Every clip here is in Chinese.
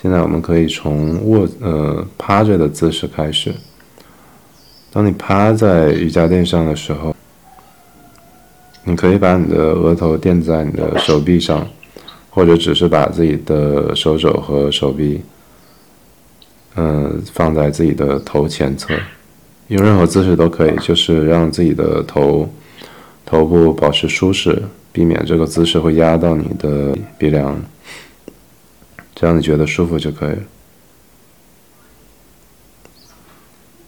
现在我们可以从卧呃趴着的姿势开始。当你趴在瑜伽垫上的时候，你可以把你的额头垫在你的手臂上，或者只是把自己的手肘和手臂，嗯，放在自己的头前侧，用任何姿势都可以，就是让自己的头头部保持舒适，避免这个姿势会压到你的鼻梁。这样你觉得舒服就可以了。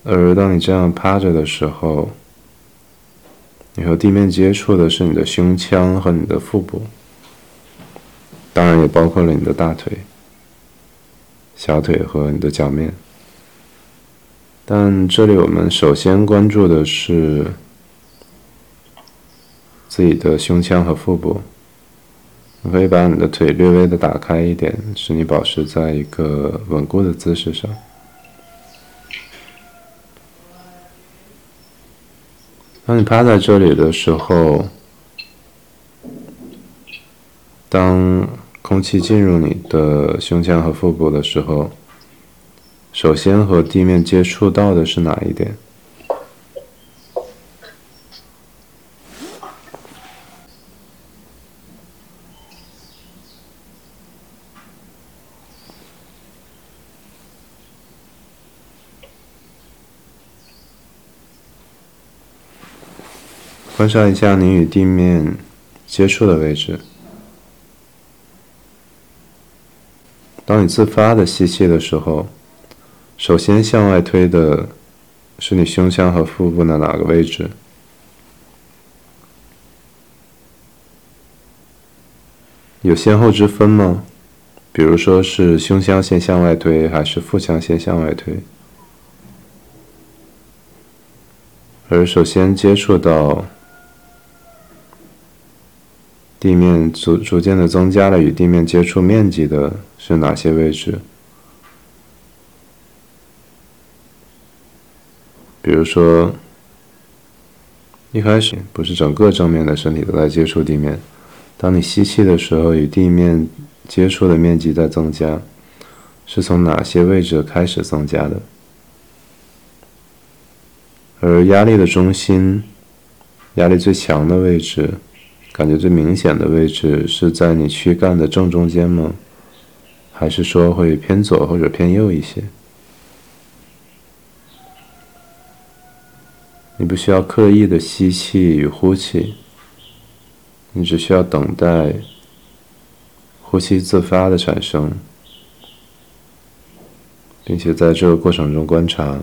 而当你这样趴着的时候，你和地面接触的是你的胸腔和你的腹部，当然也包括了你的大腿、小腿和你的脚面。但这里我们首先关注的是自己的胸腔和腹部。你可以把你的腿略微的打开一点，使你保持在一个稳固的姿势上。当你趴在这里的时候，当空气进入你的胸腔和腹部的时候，首先和地面接触到的是哪一点？观察一下你与地面接触的位置。当你自发的吸气的时候，首先向外推的是你胸腔和腹部的哪个位置？有先后之分吗？比如说是胸腔先向外推，还是腹腔先向外推？而首先接触到。地面逐逐渐的增加了与地面接触面积的是哪些位置？比如说，一开始不是整个正面的身体都在接触地面，当你吸气的时候，与地面接触的面积在增加，是从哪些位置开始增加的？而压力的中心，压力最强的位置。感觉最明显的位置是在你躯干的正中间吗？还是说会偏左或者偏右一些？你不需要刻意的吸气与呼气，你只需要等待呼吸自发的产生，并且在这个过程中观察。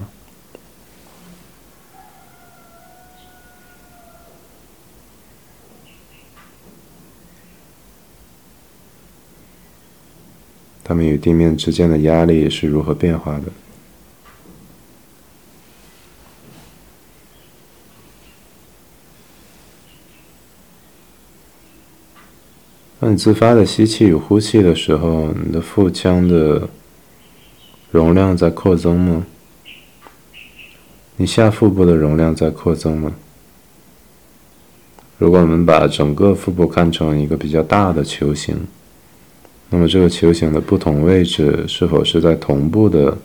它们与地面之间的压力是如何变化的？当你自发的吸气与呼气的时候，你的腹腔的容量在扩增吗？你下腹部的容量在扩增吗？如果我们把整个腹部看成一个比较大的球形。那么，这个球形的不同位置是否是在同步的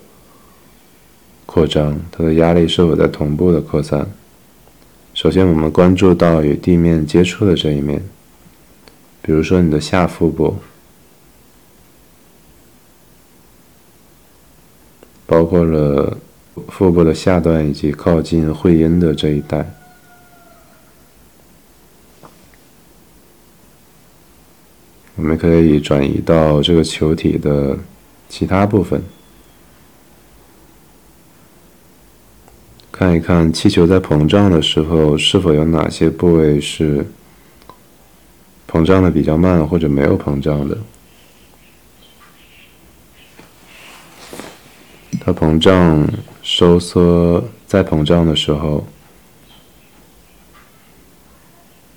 扩张？它的压力是否在同步的扩散？首先，我们关注到与地面接触的这一面，比如说你的下腹部，包括了腹部的下段以及靠近会阴的这一带。我们可以转移到这个球体的其他部分，看一看气球在膨胀的时候是否有哪些部位是膨胀的比较慢，或者没有膨胀的。它膨胀、收缩、再膨胀的时候，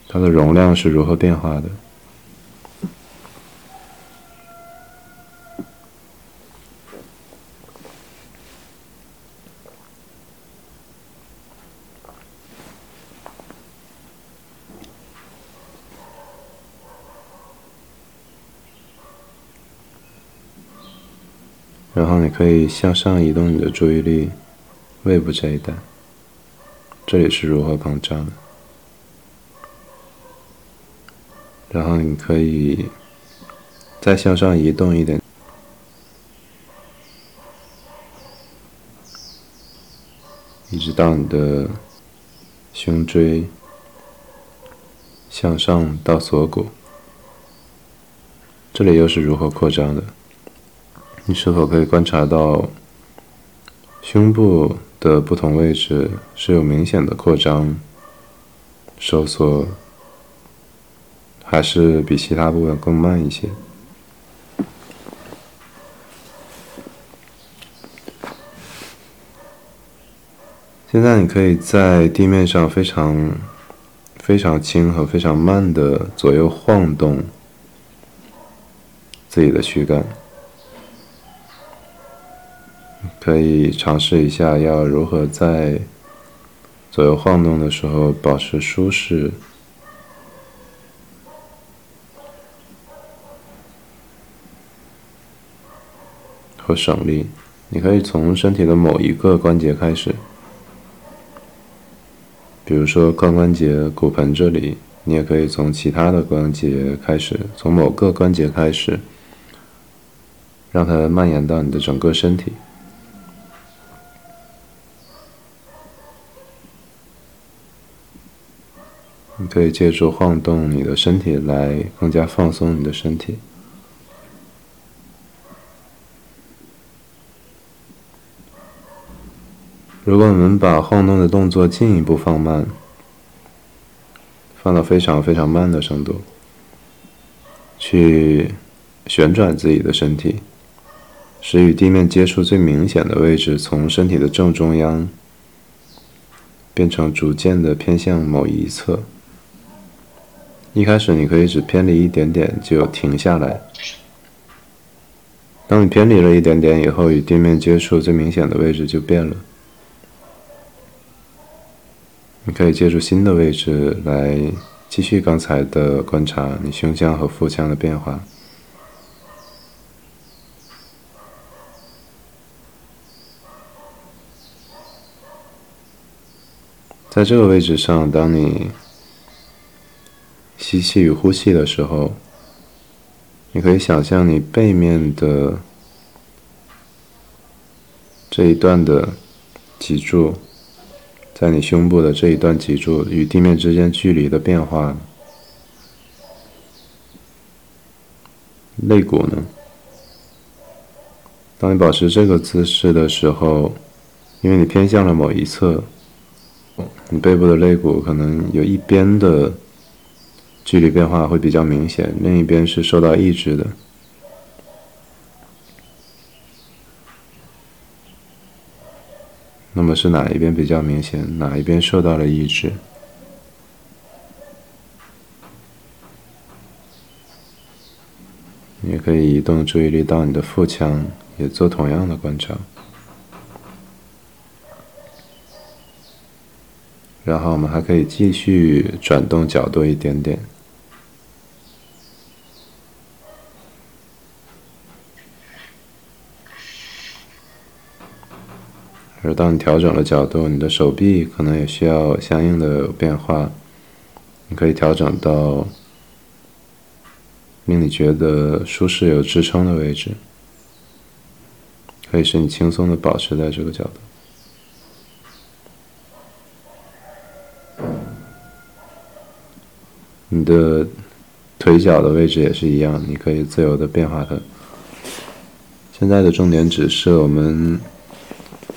它的容量是如何变化的？然后你可以向上移动你的注意力，胃部这一带，这里是如何膨胀的。然后你可以再向上移动一点，一直到你的胸椎，向上到锁骨，这里又是如何扩张的？你是否可以观察到胸部的不同位置是有明显的扩张、收缩，还是比其他部分更慢一些？现在你可以在地面上非常、非常轻和非常慢的左右晃动自己的躯干。可以尝试一下，要如何在左右晃动的时候保持舒适和省力。你可以从身体的某一个关节开始，比如说髋关节、骨盆这里，你也可以从其他的关节开始，从某个关节开始，让它蔓延到你的整个身体。你可以借助晃动你的身体来更加放松你的身体。如果我们把晃动的动作进一步放慢，放到非常非常慢的程度，去旋转自己的身体，使与地面接触最明显的位置从身体的正中央变成逐渐的偏向某一侧。一开始你可以只偏离一点点就停下来。当你偏离了一点点以后，与地面接触最明显的位置就变了。你可以借助新的位置来继续刚才的观察你胸腔和腹腔的变化。在这个位置上，当你。吸气与呼气的时候，你可以想象你背面的这一段的脊柱，在你胸部的这一段脊柱与地面之间距离的变化。肋骨呢？当你保持这个姿势的时候，因为你偏向了某一侧，你背部的肋骨可能有一边的。距离变化会比较明显，另一边是受到抑制的。那么是哪一边比较明显？哪一边受到了抑制？你也可以移动注意力到你的腹腔，也做同样的观察。然后我们还可以继续转动角度一点点。而当你调整了角度，你的手臂可能也需要相应的变化。你可以调整到令你觉得舒适、有支撑的位置，可以使你轻松的保持在这个角度。你的腿脚的位置也是一样，你可以自由的变化它。现在的重点只是我们。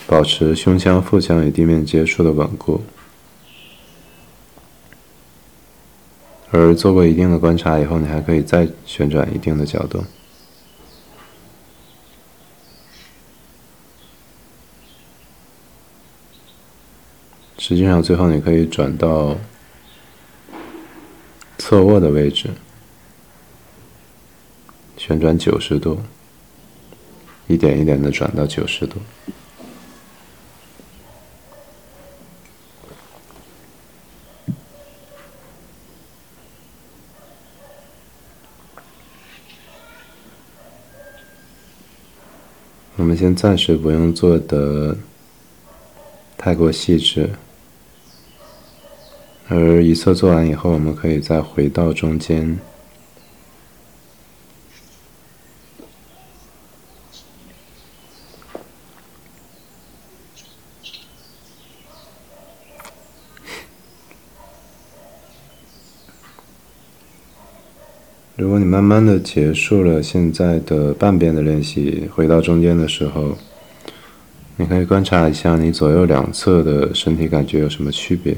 保持胸腔、腹腔与地面接触的稳固，而做过一定的观察以后，你还可以再旋转一定的角度。实际上，最后你可以转到侧卧的位置，旋转九十度，一点一点的转到九十度。我们先暂时不用做的太过细致，而一侧做完以后，我们可以再回到中间。如果你慢慢的结束了现在的半边的练习，回到中间的时候，你可以观察一下你左右两侧的身体感觉有什么区别，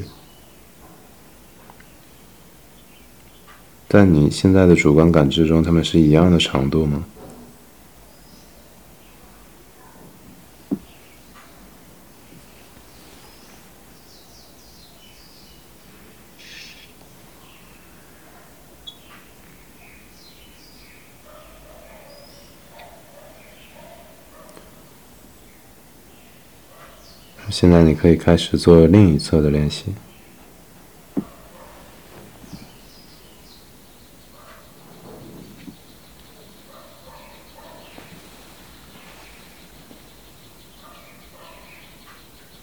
在你现在的主观感知中，它们是一样的长度吗？现在你可以开始做另一侧的练习。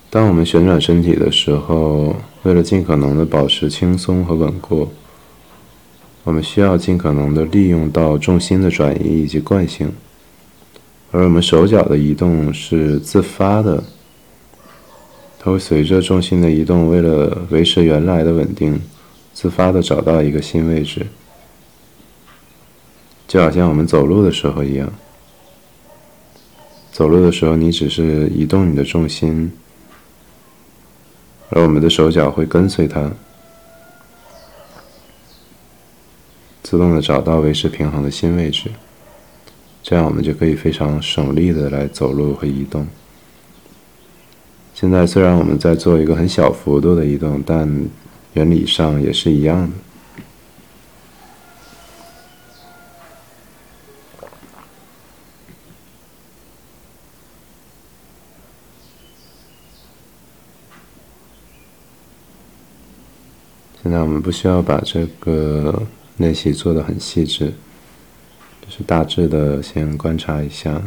当我们旋转身体的时候，为了尽可能的保持轻松和稳固，我们需要尽可能的利用到重心的转移以及惯性，而我们手脚的移动是自发的。它会随着重心的移动，为了维持原来的稳定，自发的找到一个新位置，就好像我们走路的时候一样。走路的时候，你只是移动你的重心，而我们的手脚会跟随它，自动的找到维持平衡的新位置，这样我们就可以非常省力的来走路和移动。现在虽然我们在做一个很小幅度的移动，但原理上也是一样的。现在我们不需要把这个练习做的很细致，就是大致的先观察一下。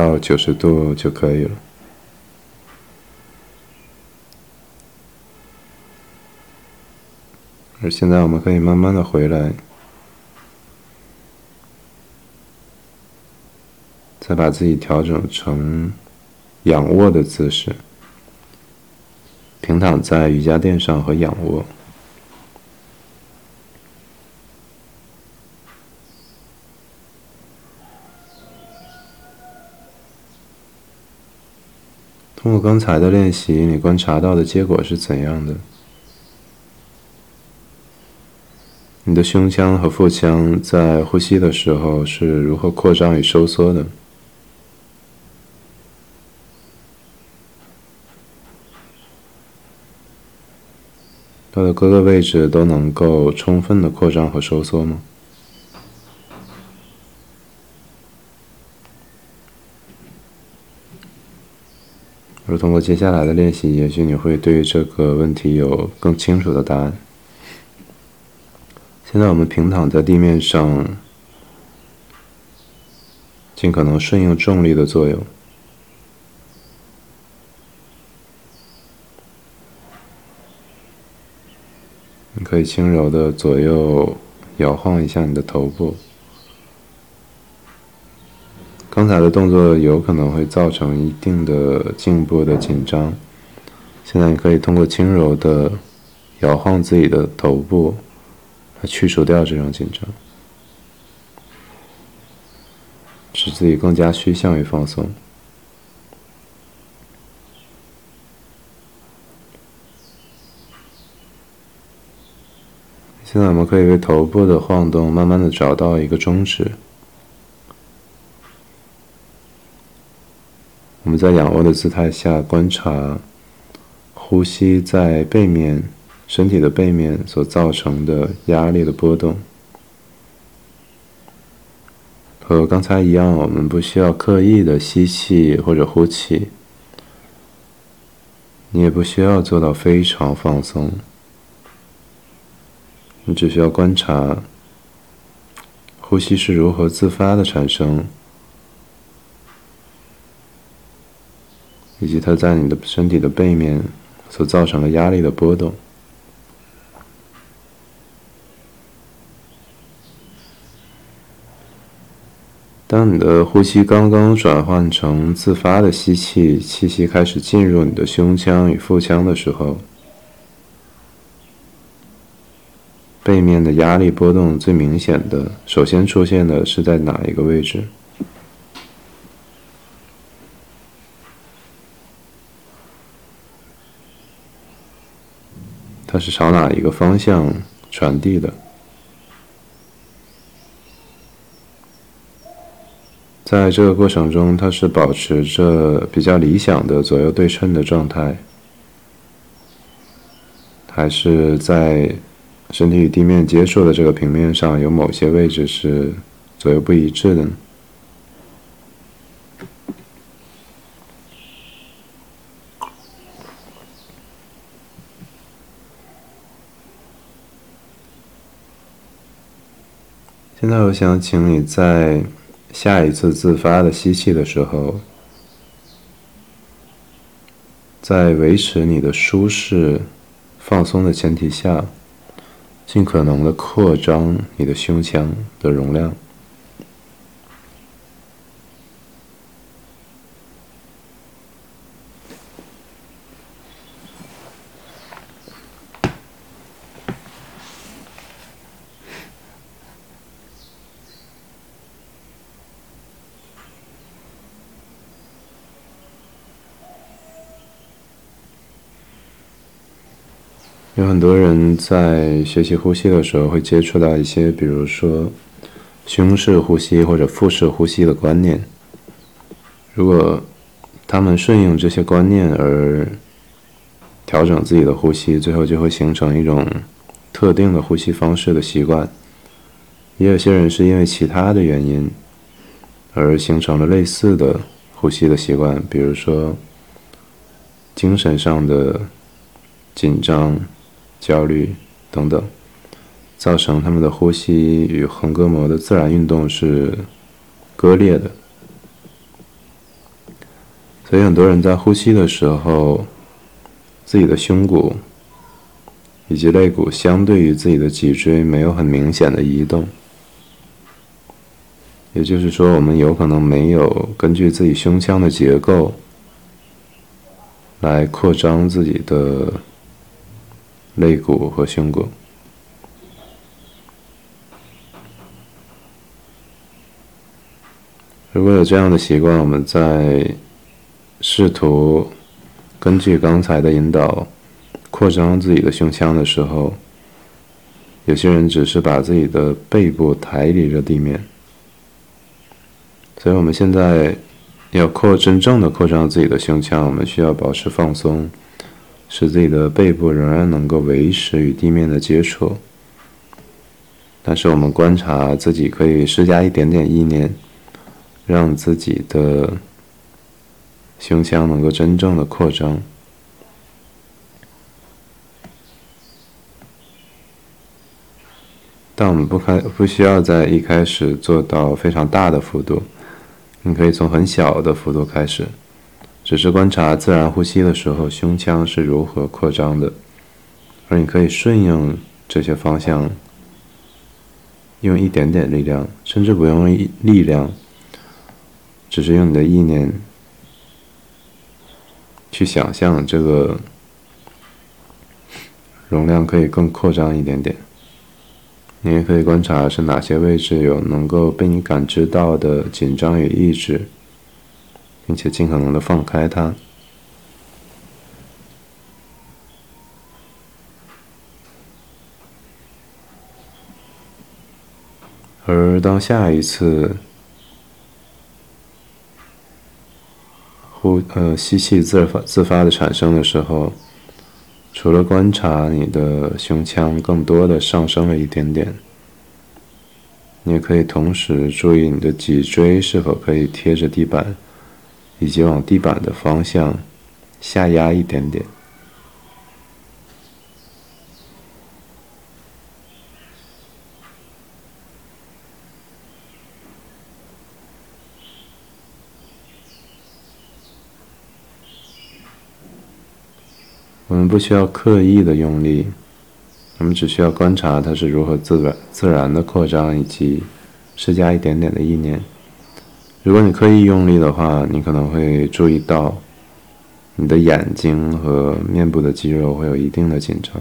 到九十度就可以了。而现在我们可以慢慢的回来，再把自己调整成仰卧的姿势，平躺在瑜伽垫上和仰卧。通过刚才的练习，你观察到的结果是怎样的？你的胸腔和腹腔在呼吸的时候是如何扩张与收缩的？它的各个位置都能够充分的扩张和收缩吗？而通过接下来的练习，也许你会对这个问题有更清楚的答案。现在我们平躺在地面上，尽可能顺应重力的作用。你可以轻柔的左右摇晃一下你的头部。刚才的动作有可能会造成一定的颈部的紧张，现在你可以通过轻柔的摇晃自己的头部，来去除掉这种紧张，使自己更加趋向于放松。现在我们可以为头部的晃动慢慢的找到一个终止。我们在仰卧的姿态下观察呼吸在背面、身体的背面所造成的压力的波动。和刚才一样，我们不需要刻意的吸气或者呼气，你也不需要做到非常放松，你只需要观察呼吸是如何自发的产生。以及它在你的身体的背面所造成的压力的波动。当你的呼吸刚刚转换成自发的吸气，气息开始进入你的胸腔与腹腔的时候，背面的压力波动最明显的，首先出现的是在哪一个位置？它是朝哪一个方向传递的？在这个过程中，它是保持着比较理想的左右对称的状态，还是在身体与地面接触的这个平面上有某些位置是左右不一致的呢？现在我想请你在下一次自发的吸气的时候，在维持你的舒适、放松的前提下，尽可能的扩张你的胸腔的容量。有很多人在学习呼吸的时候会接触到一些，比如说胸式呼吸或者腹式呼吸的观念。如果他们顺应这些观念而调整自己的呼吸，最后就会形成一种特定的呼吸方式的习惯。也有些人是因为其他的原因而形成了类似的呼吸的习惯，比如说精神上的紧张。焦虑等等，造成他们的呼吸与横膈膜的自然运动是割裂的，所以很多人在呼吸的时候，自己的胸骨以及肋骨相对于自己的脊椎没有很明显的移动，也就是说，我们有可能没有根据自己胸腔的结构来扩张自己的。肋骨和胸骨。如果有这样的习惯，我们在试图根据刚才的引导扩张自己的胸腔的时候，有些人只是把自己的背部抬离着地面。所以我们现在要扩真正的扩张自己的胸腔，我们需要保持放松。使自己的背部仍然能够维持与地面的接触，但是我们观察自己可以施加一点点意念，让自己的胸腔能够真正的扩张。但我们不开不需要在一开始做到非常大的幅度，你可以从很小的幅度开始。只是观察自然呼吸的时候，胸腔是如何扩张的，而你可以顺应这些方向，用一点点力量，甚至不用力量，只是用你的意念去想象这个容量可以更扩张一点点。你也可以观察是哪些位置有能够被你感知到的紧张与抑制。并且尽可能的放开它，而当下一次呼呃吸气自发自发的产生的时候，除了观察你的胸腔更多的上升了一点点，你也可以同时注意你的脊椎是否可以贴着地板。以及往地板的方向下压一点点，我们不需要刻意的用力，我们只需要观察它是如何自然自然的扩张，以及施加一点点的意念。如果你刻意用力的话，你可能会注意到你的眼睛和面部的肌肉会有一定的紧张。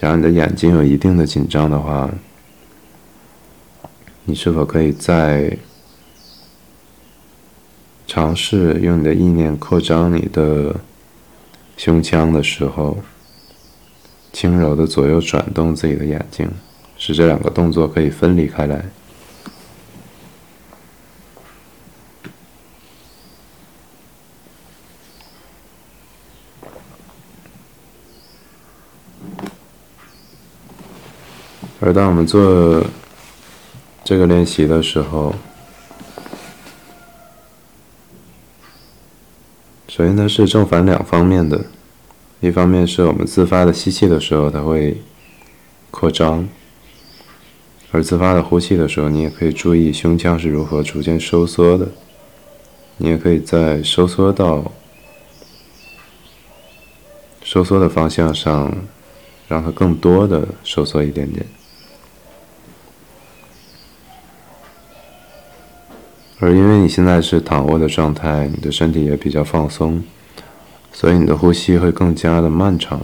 假如你的眼睛有一定的紧张的话，你是否可以在尝试用你的意念扩张你的？胸腔的时候，轻柔的左右转动自己的眼睛，使这两个动作可以分离开来。而当我们做这个练习的时候，首先，它是正反两方面的。一方面是我们自发的吸气的时候，它会扩张；而自发的呼气的时候，你也可以注意胸腔是如何逐渐收缩的。你也可以在收缩到收缩的方向上，让它更多的收缩一点点。而因为你现在是躺卧的状态，你的身体也比较放松，所以你的呼吸会更加的漫长。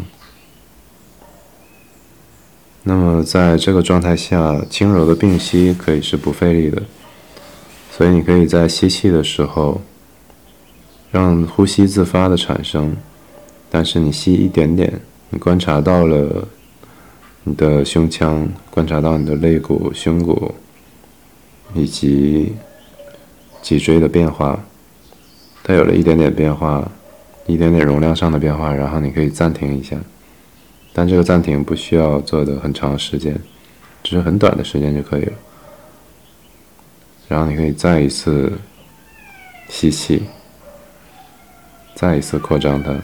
那么在这个状态下，轻柔的并吸可以是不费力的，所以你可以在吸气的时候，让呼吸自发的产生，但是你吸一点点，你观察到了你的胸腔，观察到你的肋骨、胸骨，以及。脊椎的变化，它有了一点点变化，一点点容量上的变化，然后你可以暂停一下，但这个暂停不需要做的很长时间，只是很短的时间就可以了。然后你可以再一次吸气，再一次扩张它，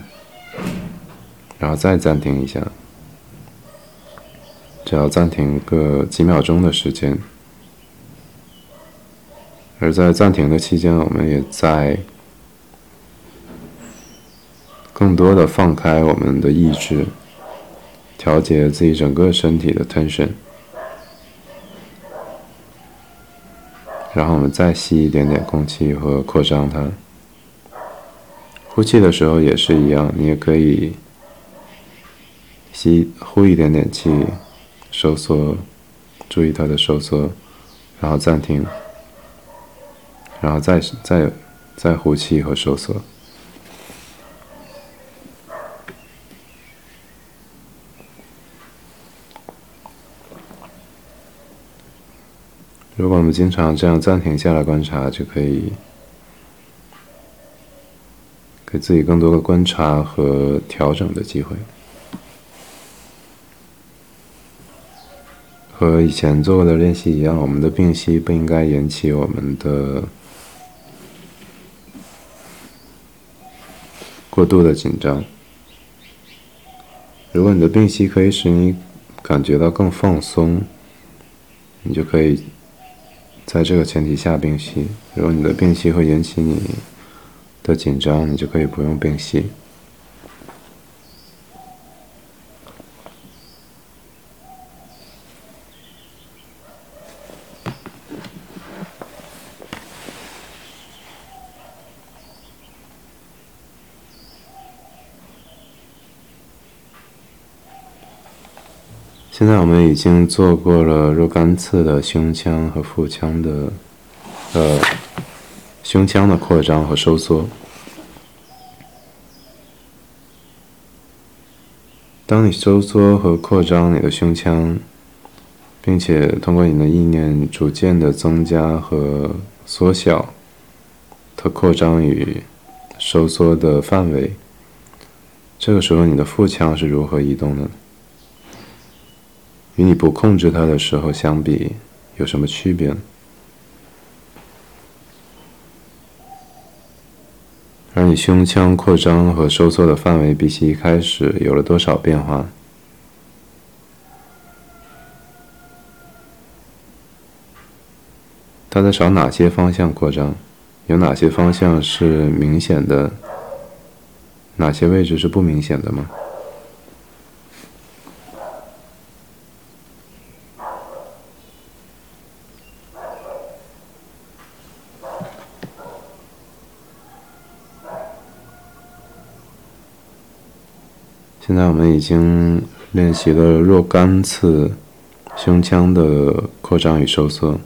然后再暂停一下，只要暂停个几秒钟的时间。而在暂停的期间，我们也在更多的放开我们的意志，调节自己整个身体的 tension，然后我们再吸一点点空气和扩张它。呼气的时候也是一样，你也可以吸呼一点点气，收缩，注意它的收缩，然后暂停。然后再再再呼气和收缩。如果我们经常这样暂停下来观察，就可以给自己更多的观察和调整的机会。和以前做过的练习一样，我们的并吸不应该引起我们的。过度的紧张。如果你的病息可以使你感觉到更放松，你就可以在这个前提下病息。如果你的病息会引起你的紧张，你就可以不用病息。现在我们已经做过了若干次的胸腔和腹腔的，呃，胸腔的扩张和收缩。当你收缩和扩张你的胸腔，并且通过你的意念逐渐的增加和缩小它扩张与收缩的范围，这个时候你的腹腔是如何移动的？与你不控制它的时候相比，有什么区别？而你胸腔扩张和收缩的范围比起一开始有了多少变化？它在朝哪些方向扩张？有哪些方向是明显的哪些位置是不明显的吗？现在我们已经练习了若干次胸腔的扩张与收缩。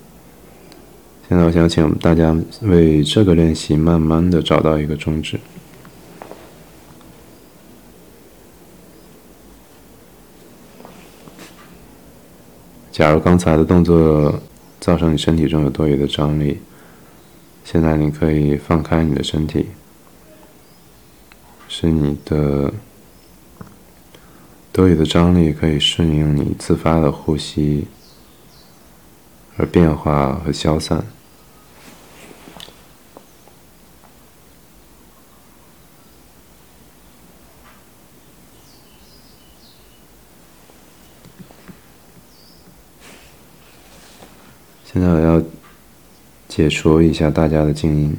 现在我想请大家为这个练习慢慢的找到一个终止。假如刚才的动作造成你身体中有多余的张力，现在你可以放开你的身体，使你的。多余的张力可以顺应你自发的呼吸而变化和消散。现在我要解除一下大家的静音。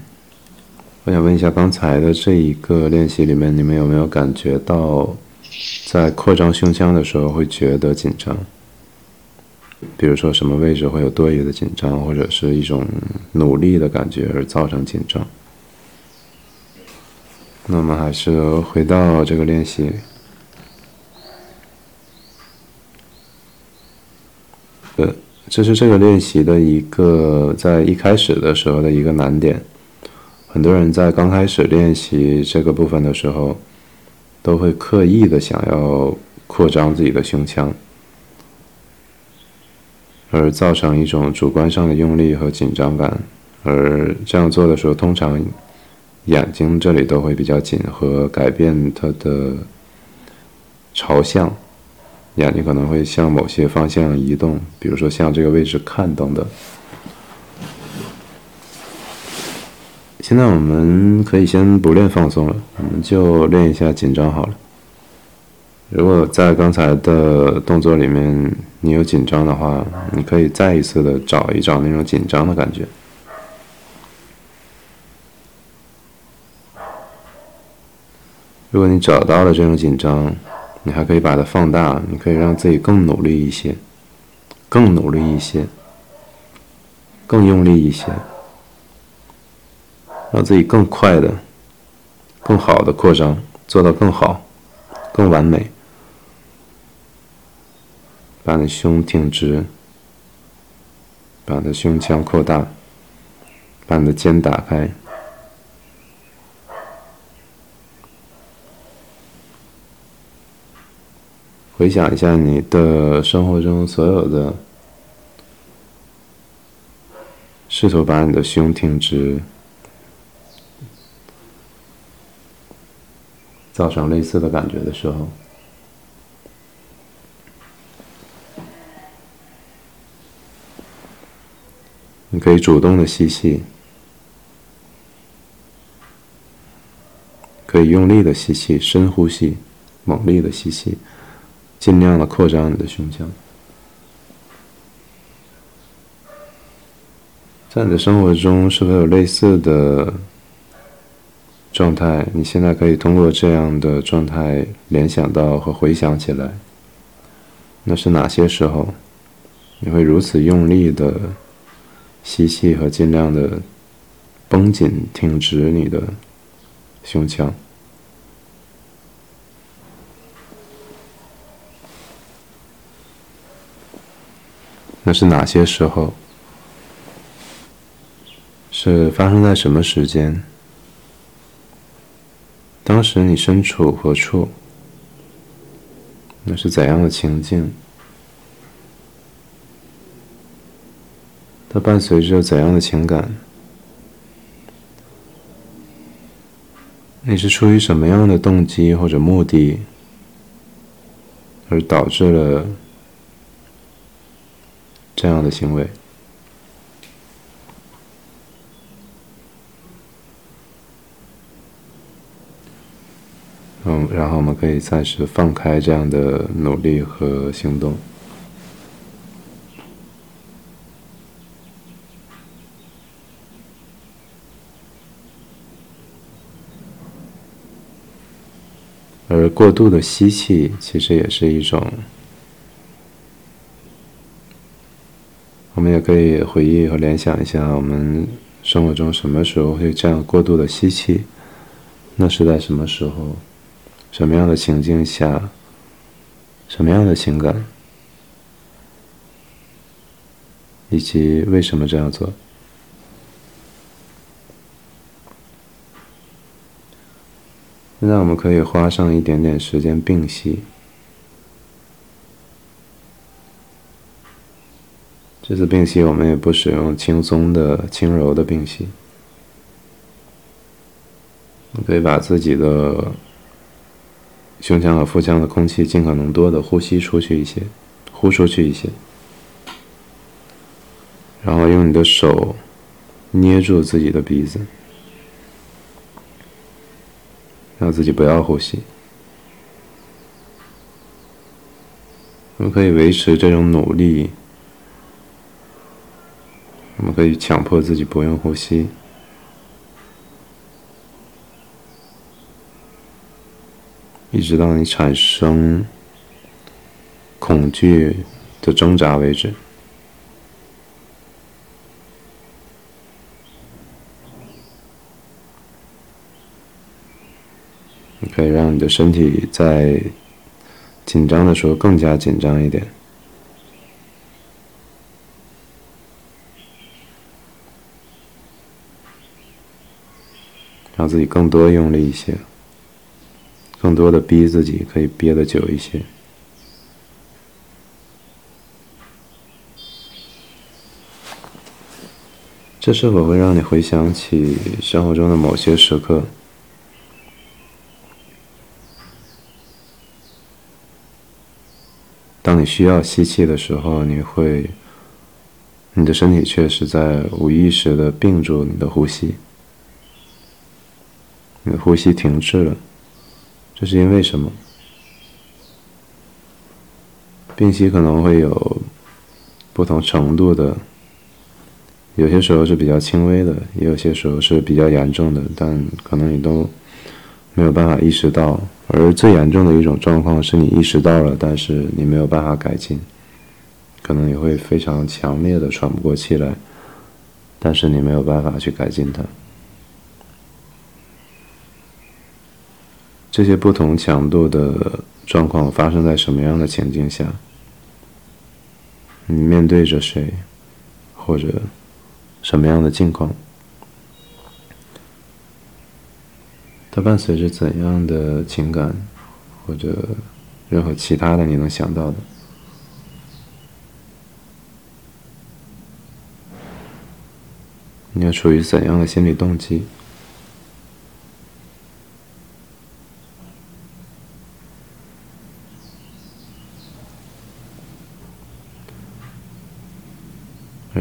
我想问一下，刚才的这一个练习里面，你们有没有感觉到？在扩张胸腔的时候，会觉得紧张。比如说，什么位置会有多余的紧张，或者是一种努力的感觉而造成紧张。那么，还是回到这个练习。呃，这是这个练习的一个在一开始的时候的一个难点。很多人在刚开始练习这个部分的时候。都会刻意的想要扩张自己的胸腔，而造成一种主观上的用力和紧张感。而这样做的时候，通常眼睛这里都会比较紧，和改变它的朝向，眼睛可能会向某些方向移动，比如说向这个位置看等等。现在我们可以先不练放松了，我们就练一下紧张好了。如果在刚才的动作里面你有紧张的话，你可以再一次的找一找那种紧张的感觉。如果你找到了这种紧张，你还可以把它放大，你可以让自己更努力一些，更努力一些，更用力一些。让自己更快的、更好的扩张，做到更好、更完美。把你胸挺直，把你的胸腔扩大，把你的肩打开。回想一下你的生活中所有的，试图把你的胸挺直。造成类似的感觉的时候，你可以主动的吸气，可以用力的吸气，深呼吸，猛力的吸气，尽量的扩张你的胸腔。在你的生活中，是否有类似的？状态，你现在可以通过这样的状态联想到和回想起来，那是哪些时候，你会如此用力的吸气和尽量的绷紧挺直你的胸腔？那是哪些时候？是发生在什么时间？当时你身处何处？那是怎样的情境？它伴随着怎样的情感？你是出于什么样的动机或者目的，而导致了这样的行为？嗯，然后我们可以暂时放开这样的努力和行动。而过度的吸气其实也是一种。我们也可以回忆和联想一下，我们生活中什么时候会这样过度的吸气？那是在什么时候？什么样的情境下？什么样的情感？以及为什么这样做？现在我们可以花上一点点时间并息。这次并息，我们也不使用轻松的、轻柔的并息，你可以把自己的胸腔和腹腔的空气尽可能多的呼吸出去一些，呼出去一些，然后用你的手捏住自己的鼻子，让自己不要呼吸。我们可以维持这种努力。我们可以强迫自己不用呼吸，一直到你产生恐惧的挣扎为止。你可以让你的身体在紧张的时候更加紧张一点。让自己更多用力一些，更多的逼自己可以憋得久一些。这是否会让你回想起生活中的某些时刻？当你需要吸气的时候，你会，你的身体却是在无意识的屏住你的呼吸。你的呼吸停滞了，这是因为什么？病期可能会有不同程度的，有些时候是比较轻微的，也有些时候是比较严重的，但可能你都没有办法意识到。而最严重的一种状况是你意识到了，但是你没有办法改进，可能也会非常强烈的喘不过气来，但是你没有办法去改进它。这些不同强度的状况发生在什么样的情境下？你面对着谁，或者什么样的境况？它伴随着怎样的情感，或者任何其他的你能想到的？你要处于怎样的心理动机？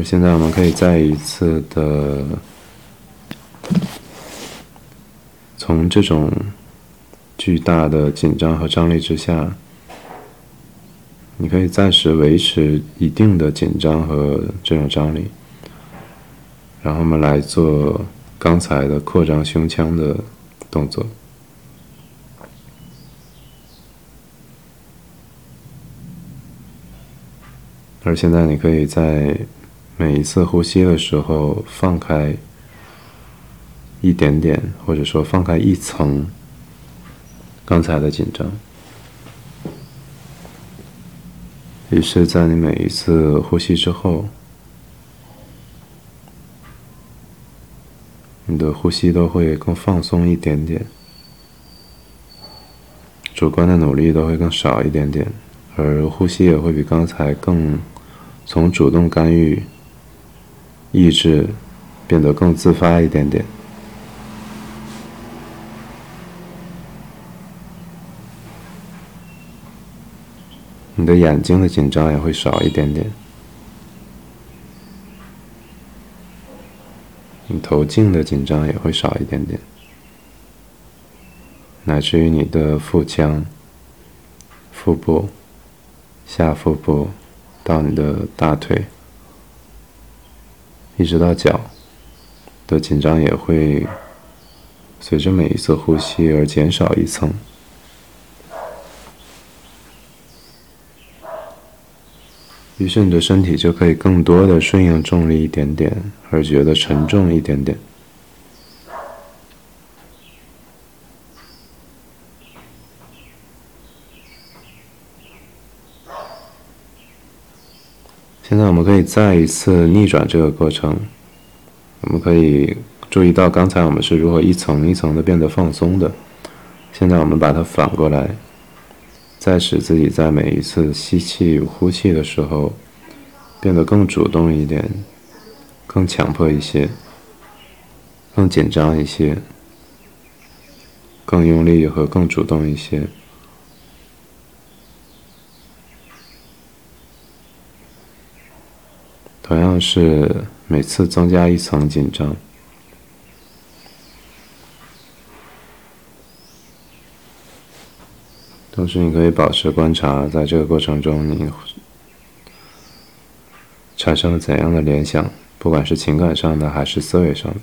现在，我们可以再一次的从这种巨大的紧张和张力之下，你可以暂时维持一定的紧张和这种张力，然后我们来做刚才的扩张胸腔的动作。而现在，你可以在。每一次呼吸的时候，放开一点点，或者说放开一层刚才的紧张。于是，在你每一次呼吸之后，你的呼吸都会更放松一点点，主观的努力都会更少一点点，而呼吸也会比刚才更从主动干预。意志变得更自发一点点，你的眼睛的紧张也会少一点点，你头颈的紧张也会少一点点，乃至于你的腹腔、腹部、下腹部到你的大腿。一直到脚的紧张也会随着每一次呼吸而减少一层。于是你的身体就可以更多的顺应重力一点点而觉得沉重一点点。现在我们可以再一次逆转这个过程。我们可以注意到，刚才我们是如何一层一层的变得放松的。现在我们把它反过来，再使自己在每一次吸气、呼气的时候变得更主动一点，更强迫一些，更紧张一些，更用力和更主动一些。同样是每次增加一层紧张，同时你可以保持观察，在这个过程中你产生了怎样的联想，不管是情感上的还是思维上的。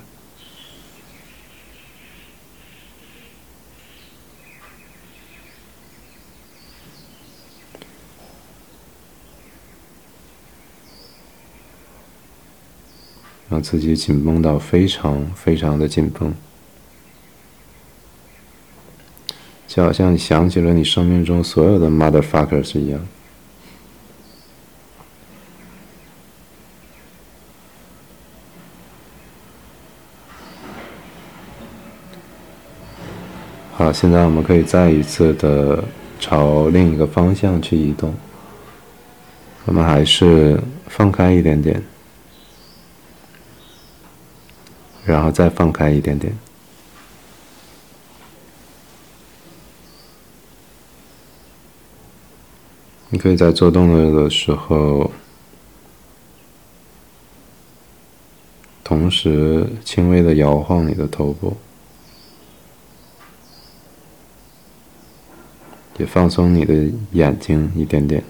让自己紧绷到非常非常的紧绷，就好像你想起了你生命中所有的 motherfuckers 一样。好，现在我们可以再一次的朝另一个方向去移动。我们还是放开一点点。然后再放开一点点。你可以在做动作的时候，同时轻微的摇晃你的头部，也放松你的眼睛一点点。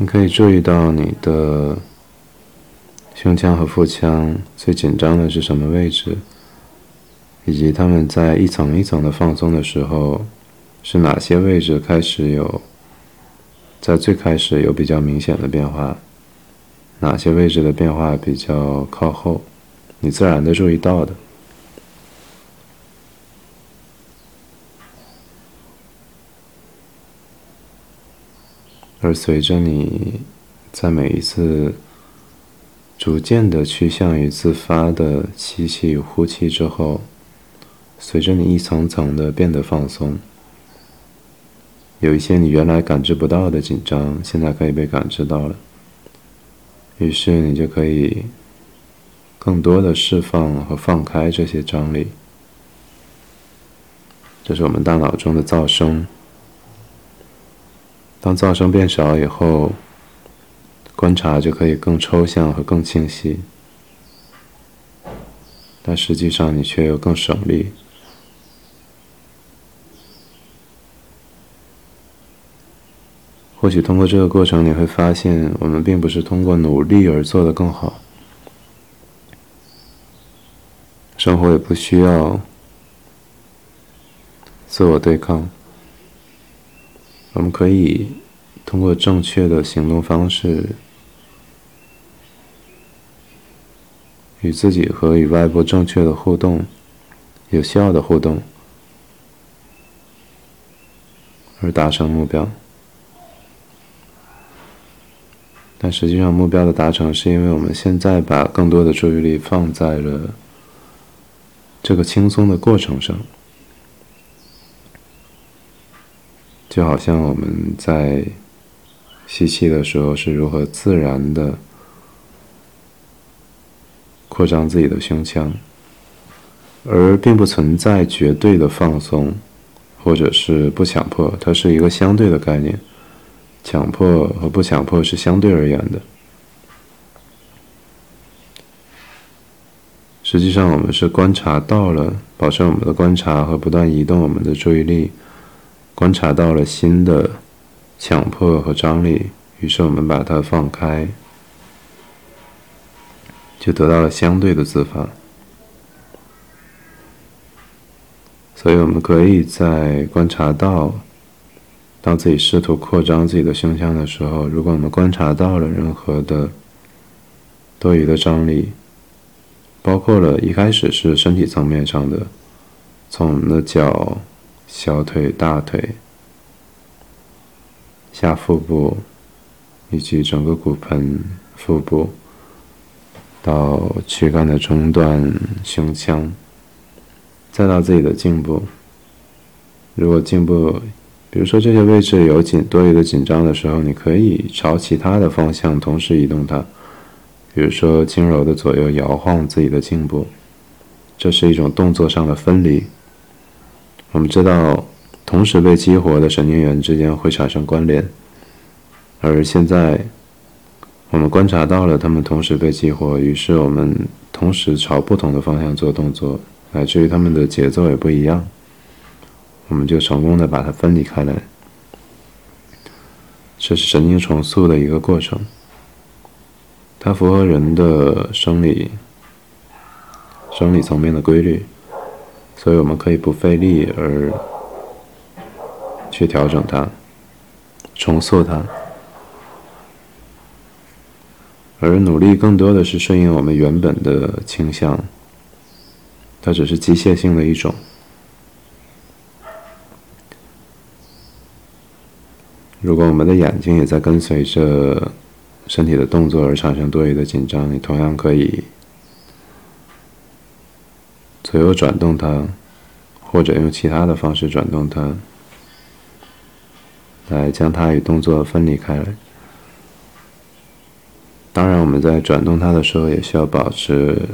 你可以注意到你的胸腔和腹腔最紧张的是什么位置，以及他们在一层一层的放松的时候，是哪些位置开始有在最开始有比较明显的变化，哪些位置的变化比较靠后，你自然的注意到的。而随着你在每一次逐渐的趋向于自发的吸气、呼气之后，随着你一层层的变得放松，有一些你原来感知不到的紧张，现在可以被感知到了。于是你就可以更多的释放和放开这些张力。这是我们大脑中的噪声。当噪声变少以后，观察就可以更抽象和更清晰，但实际上你却又更省力。或许通过这个过程，你会发现，我们并不是通过努力而做得更好，生活也不需要自我对抗。我们可以通过正确的行动方式，与自己和与外部正确的互动、有效的互动，而达成目标。但实际上，目标的达成是因为我们现在把更多的注意力放在了这个轻松的过程上。就好像我们在吸气的时候是如何自然的扩张自己的胸腔，而并不存在绝对的放松，或者是不强迫，它是一个相对的概念。强迫和不强迫是相对而言的。实际上，我们是观察到了，保持我们的观察和不断移动我们的注意力。观察到了新的强迫和张力，于是我们把它放开，就得到了相对的自发。所以，我们可以在观察到，当自己试图扩张自己的胸腔的时候，如果我们观察到了任何的多余的张力，包括了一开始是身体层面上的，从我们的脚、小腿、大腿、下腹部，以及整个骨盆、腹部，到躯干的中段、胸腔。再到自己的颈部，如果颈部，比如说这些位置有紧多余的紧张的时候，你可以朝其他的方向同时移动它，比如说轻柔的左右摇晃自己的颈部，这是一种动作上的分离。我们知道，同时被激活的神经元之间会产生关联，而现在我们观察到了它们同时被激活，于是我们同时朝不同的方向做动作。乃至于它们的节奏也不一样，我们就成功的把它分离开来。这是神经重塑的一个过程，它符合人的生理、生理层面的规律，所以我们可以不费力而去调整它、重塑它，而努力更多的是顺应我们原本的倾向。它只是机械性的一种。如果我们的眼睛也在跟随着身体的动作而产生多余的紧张，你同样可以左右转动它，或者用其他的方式转动它，来将它与动作分离开来。当然，我们在转动它的时候，也需要保持。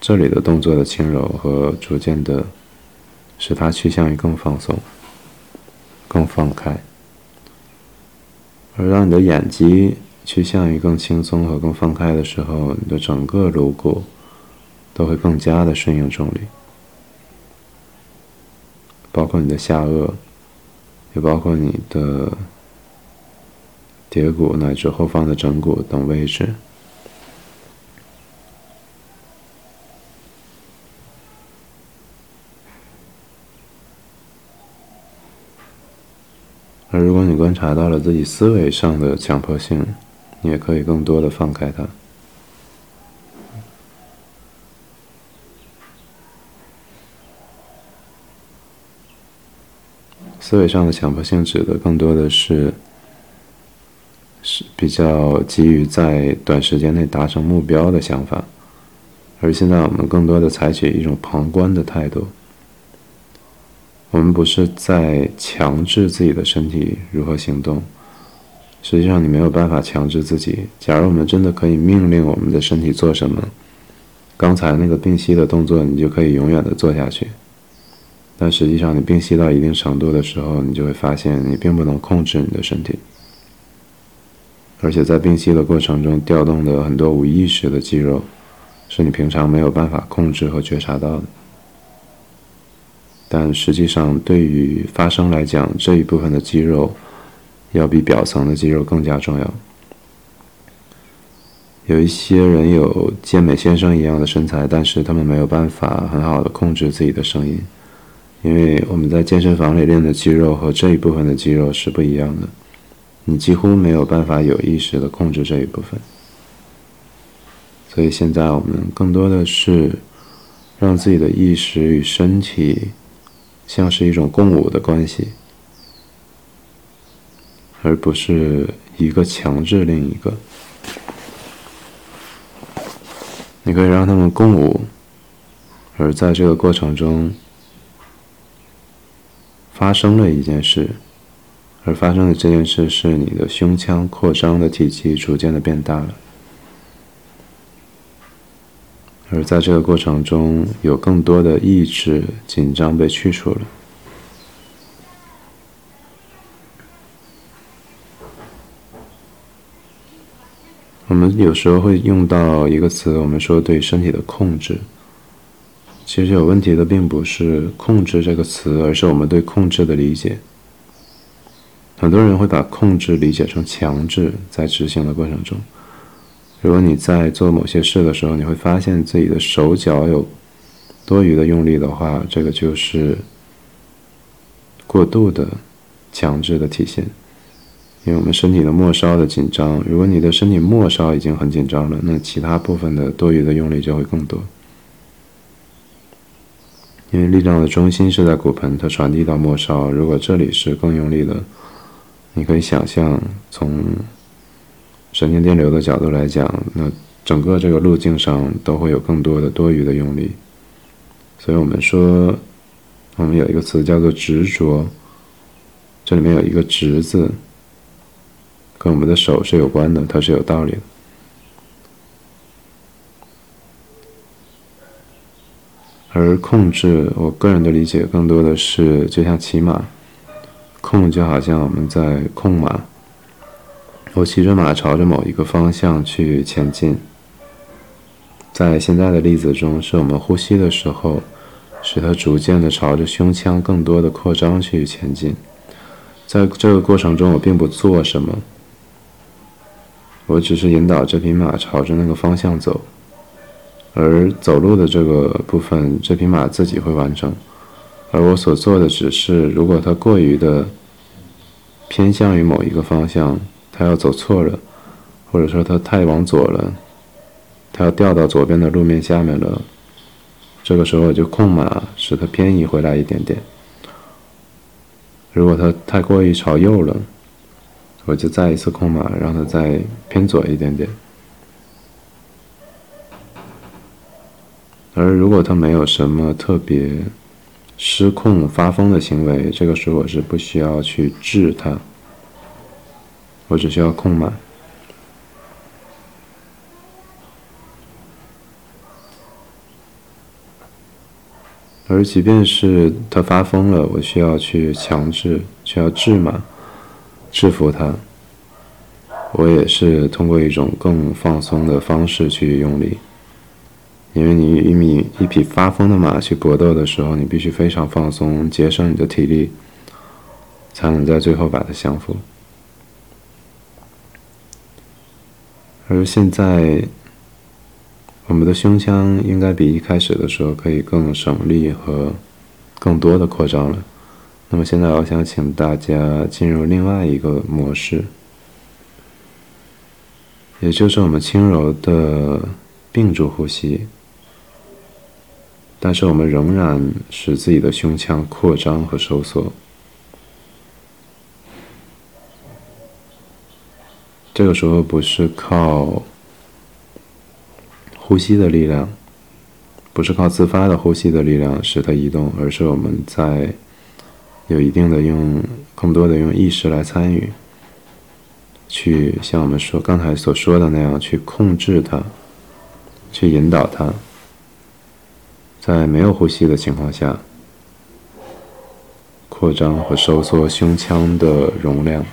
这里的动作的轻柔和逐渐的使它趋向于更放松、更放开，而当你的眼肌趋向于更轻松和更放开的时候，你的整个颅骨都会更加的顺应重力，包括你的下颚，也包括你的蝶骨乃至后方的枕骨等位置。而如果你观察到了自己思维上的强迫性，你也可以更多的放开它。思维上的强迫性指的更多的是，是比较急于在短时间内达成目标的想法，而现在我们更多的采取一种旁观的态度。我们不是在强制自己的身体如何行动，实际上你没有办法强制自己。假如我们真的可以命令我们的身体做什么，刚才那个屏息的动作你就可以永远的做下去。但实际上，你屏息到一定程度的时候，你就会发现你并不能控制你的身体，而且在屏息的过程中调动的很多无意识的肌肉，是你平常没有办法控制和觉察到的。但实际上，对于发声来讲，这一部分的肌肉要比表层的肌肉更加重要。有一些人有健美先生一样的身材，但是他们没有办法很好的控制自己的声音，因为我们在健身房里练的肌肉和这一部分的肌肉是不一样的，你几乎没有办法有意识的控制这一部分。所以现在我们更多的是让自己的意识与身体。像是一种共舞的关系，而不是一个强制另一个。你可以让他们共舞，而在这个过程中发生了一件事，而发生的这件事是你的胸腔扩张的体积逐渐的变大了。而在这个过程中，有更多的意志紧张被去除了。我们有时候会用到一个词，我们说对身体的控制。其实有问题的并不是“控制”这个词，而是我们对控制的理解。很多人会把控制理解成强制，在执行的过程中。如果你在做某些事的时候，你会发现自己的手脚有多余的用力的话，这个就是过度的强制的体现。因为我们身体的末梢的紧张，如果你的身体末梢已经很紧张了，那其他部分的多余的用力就会更多。因为力量的中心是在骨盆，它传递到末梢。如果这里是更用力的，你可以想象从。神经电流的角度来讲，那整个这个路径上都会有更多的多余的用力，所以我们说，我们有一个词叫做执着，这里面有一个“执”字，跟我们的手是有关的，它是有道理的。而控制，我个人的理解更多的是，就像骑马，控就好像我们在控马。我骑着马朝着某一个方向去前进。在现在的例子中，是我们呼吸的时候，使它逐渐的朝着胸腔更多的扩张去前进。在这个过程中，我并不做什么，我只是引导这匹马朝着那个方向走。而走路的这个部分，这匹马自己会完成。而我所做的只是，如果它过于的偏向于某一个方向。它要走错了，或者说它太往左了，它要掉到左边的路面下面了。这个时候我就控马，使它偏移回来一点点。如果它太过于朝右了，我就再一次控马，让它再偏左一点点。而如果他没有什么特别失控、发疯的行为，这个时候我是不需要去治他。我只需要控满，而即便是他发疯了，我需要去强制，需要制嘛，制服他。我也是通过一种更放松的方式去用力，因为你与你一匹发疯的马去搏斗的时候，你必须非常放松，节省你的体力，才能在最后把它降服。而现在，我们的胸腔应该比一开始的时候可以更省力和更多的扩张了。那么现在，我想请大家进入另外一个模式，也就是我们轻柔的屏住呼吸，但是我们仍然使自己的胸腔扩张和收缩。这个时候不是靠呼吸的力量，不是靠自发的呼吸的力量使它移动，而是我们在有一定的用更多的用意识来参与，去像我们说刚才所说的那样去控制它，去引导它，在没有呼吸的情况下扩张和收缩胸腔的容量。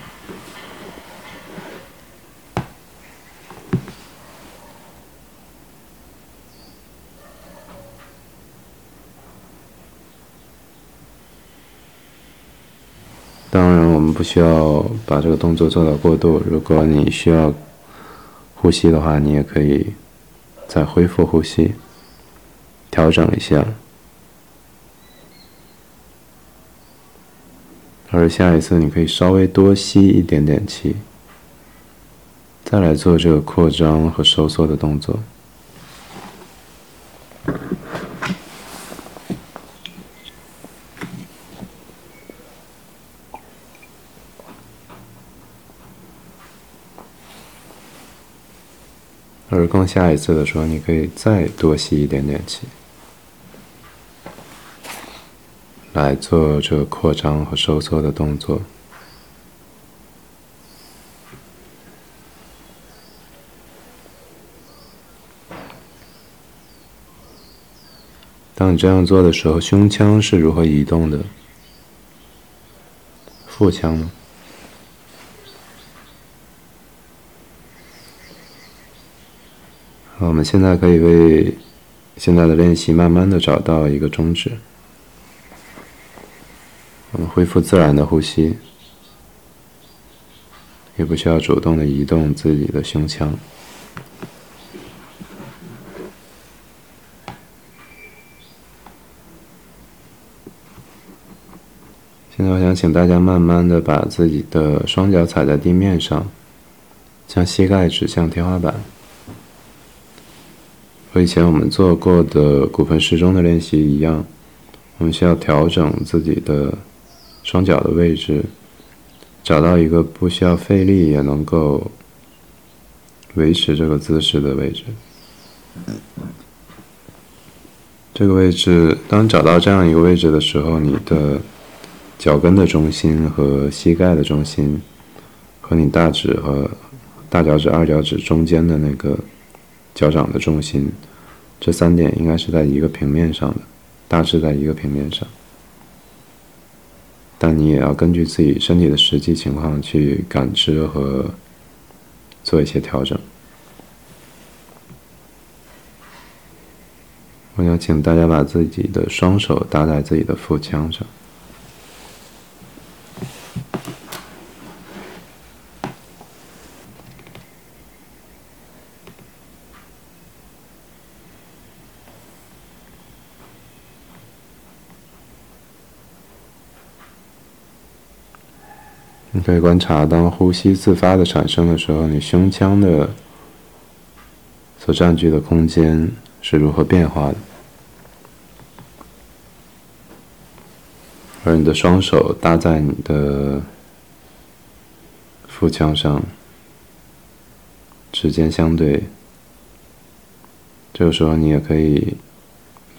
当然，我们不需要把这个动作做到过度。如果你需要呼吸的话，你也可以再恢复呼吸，调整一下。而下一次，你可以稍微多吸一点点气，再来做这个扩张和收缩的动作。而更下一次的时候，你可以再多吸一点点气，来做这个扩张和收缩的动作。当你这样做的时候，胸腔是如何移动的？腹腔呢？我们现在可以为现在的练习慢慢的找到一个终止。我们恢复自然的呼吸也不需要主动的移动自己的胸腔。现在我想请大家慢慢的把自己的双脚踩在地面上将膝盖指向天花板。和以前我们做过的骨盆适中的练习一样我们需要调整自己的双脚的位置，找到一个不需要费力也能够维持这个姿势的位置。这个位置，当找到这样一个位置的时候，你的脚跟的中心和膝盖的中心，和你大指和大脚趾、二脚趾中间的那个。脚掌的重心，这三点应该是在一个平面上的，大致在一个平面上。但你也要根据自己身体的实际情况去感知和做一些调整。我想请大家把自己的双手搭在自己的腹腔上。你可以观察，当呼吸自发的产生的时候，你胸腔的所占据的空间是如何变化的，而你的双手搭在你的腹腔上，指尖相对，这个时候你也可以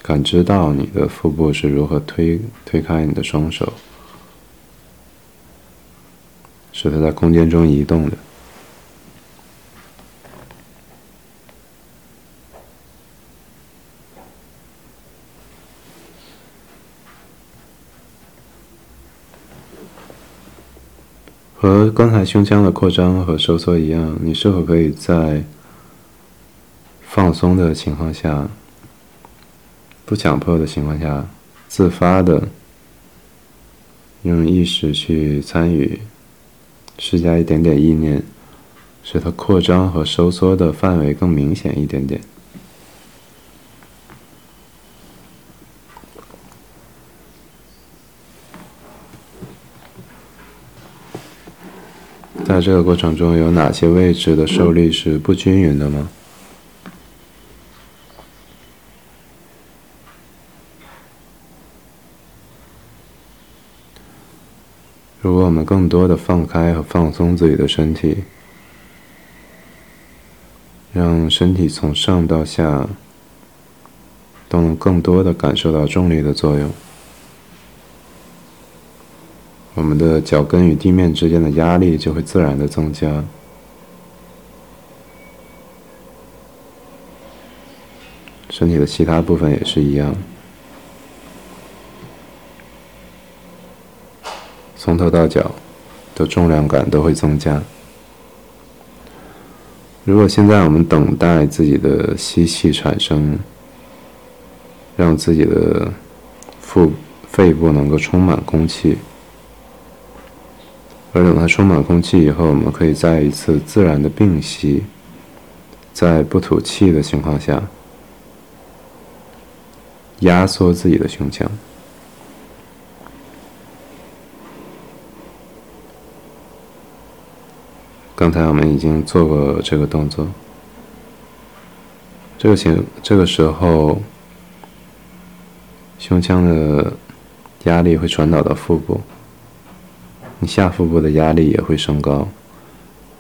感知到你的腹部是如何推推开你的双手。是它在空间中移动的。和刚才胸腔的扩张和收缩一样，你是否可以在放松的情况下、不强迫的情况下、自发的用意识去参与？施加一点点意念，使它扩张和收缩的范围更明显一点点。在这个过程中，有哪些位置的受力是不均匀的吗？更多的放开和放松自己的身体，让身体从上到下都能更多的感受到重力的作用，我们的脚跟与地面之间的压力就会自然的增加，身体的其他部分也是一样。从头到脚的重量感都会增加。如果现在我们等待自己的吸气产生，让自己的腹肺部能够充满空气，而等它充满空气以后，我们可以再一次自然的并吸，在不吐气的情况下，压缩自己的胸腔。刚才我们已经做过这个动作，这个情这个时候，胸腔的压力会传导到腹部，你下腹部的压力也会升高，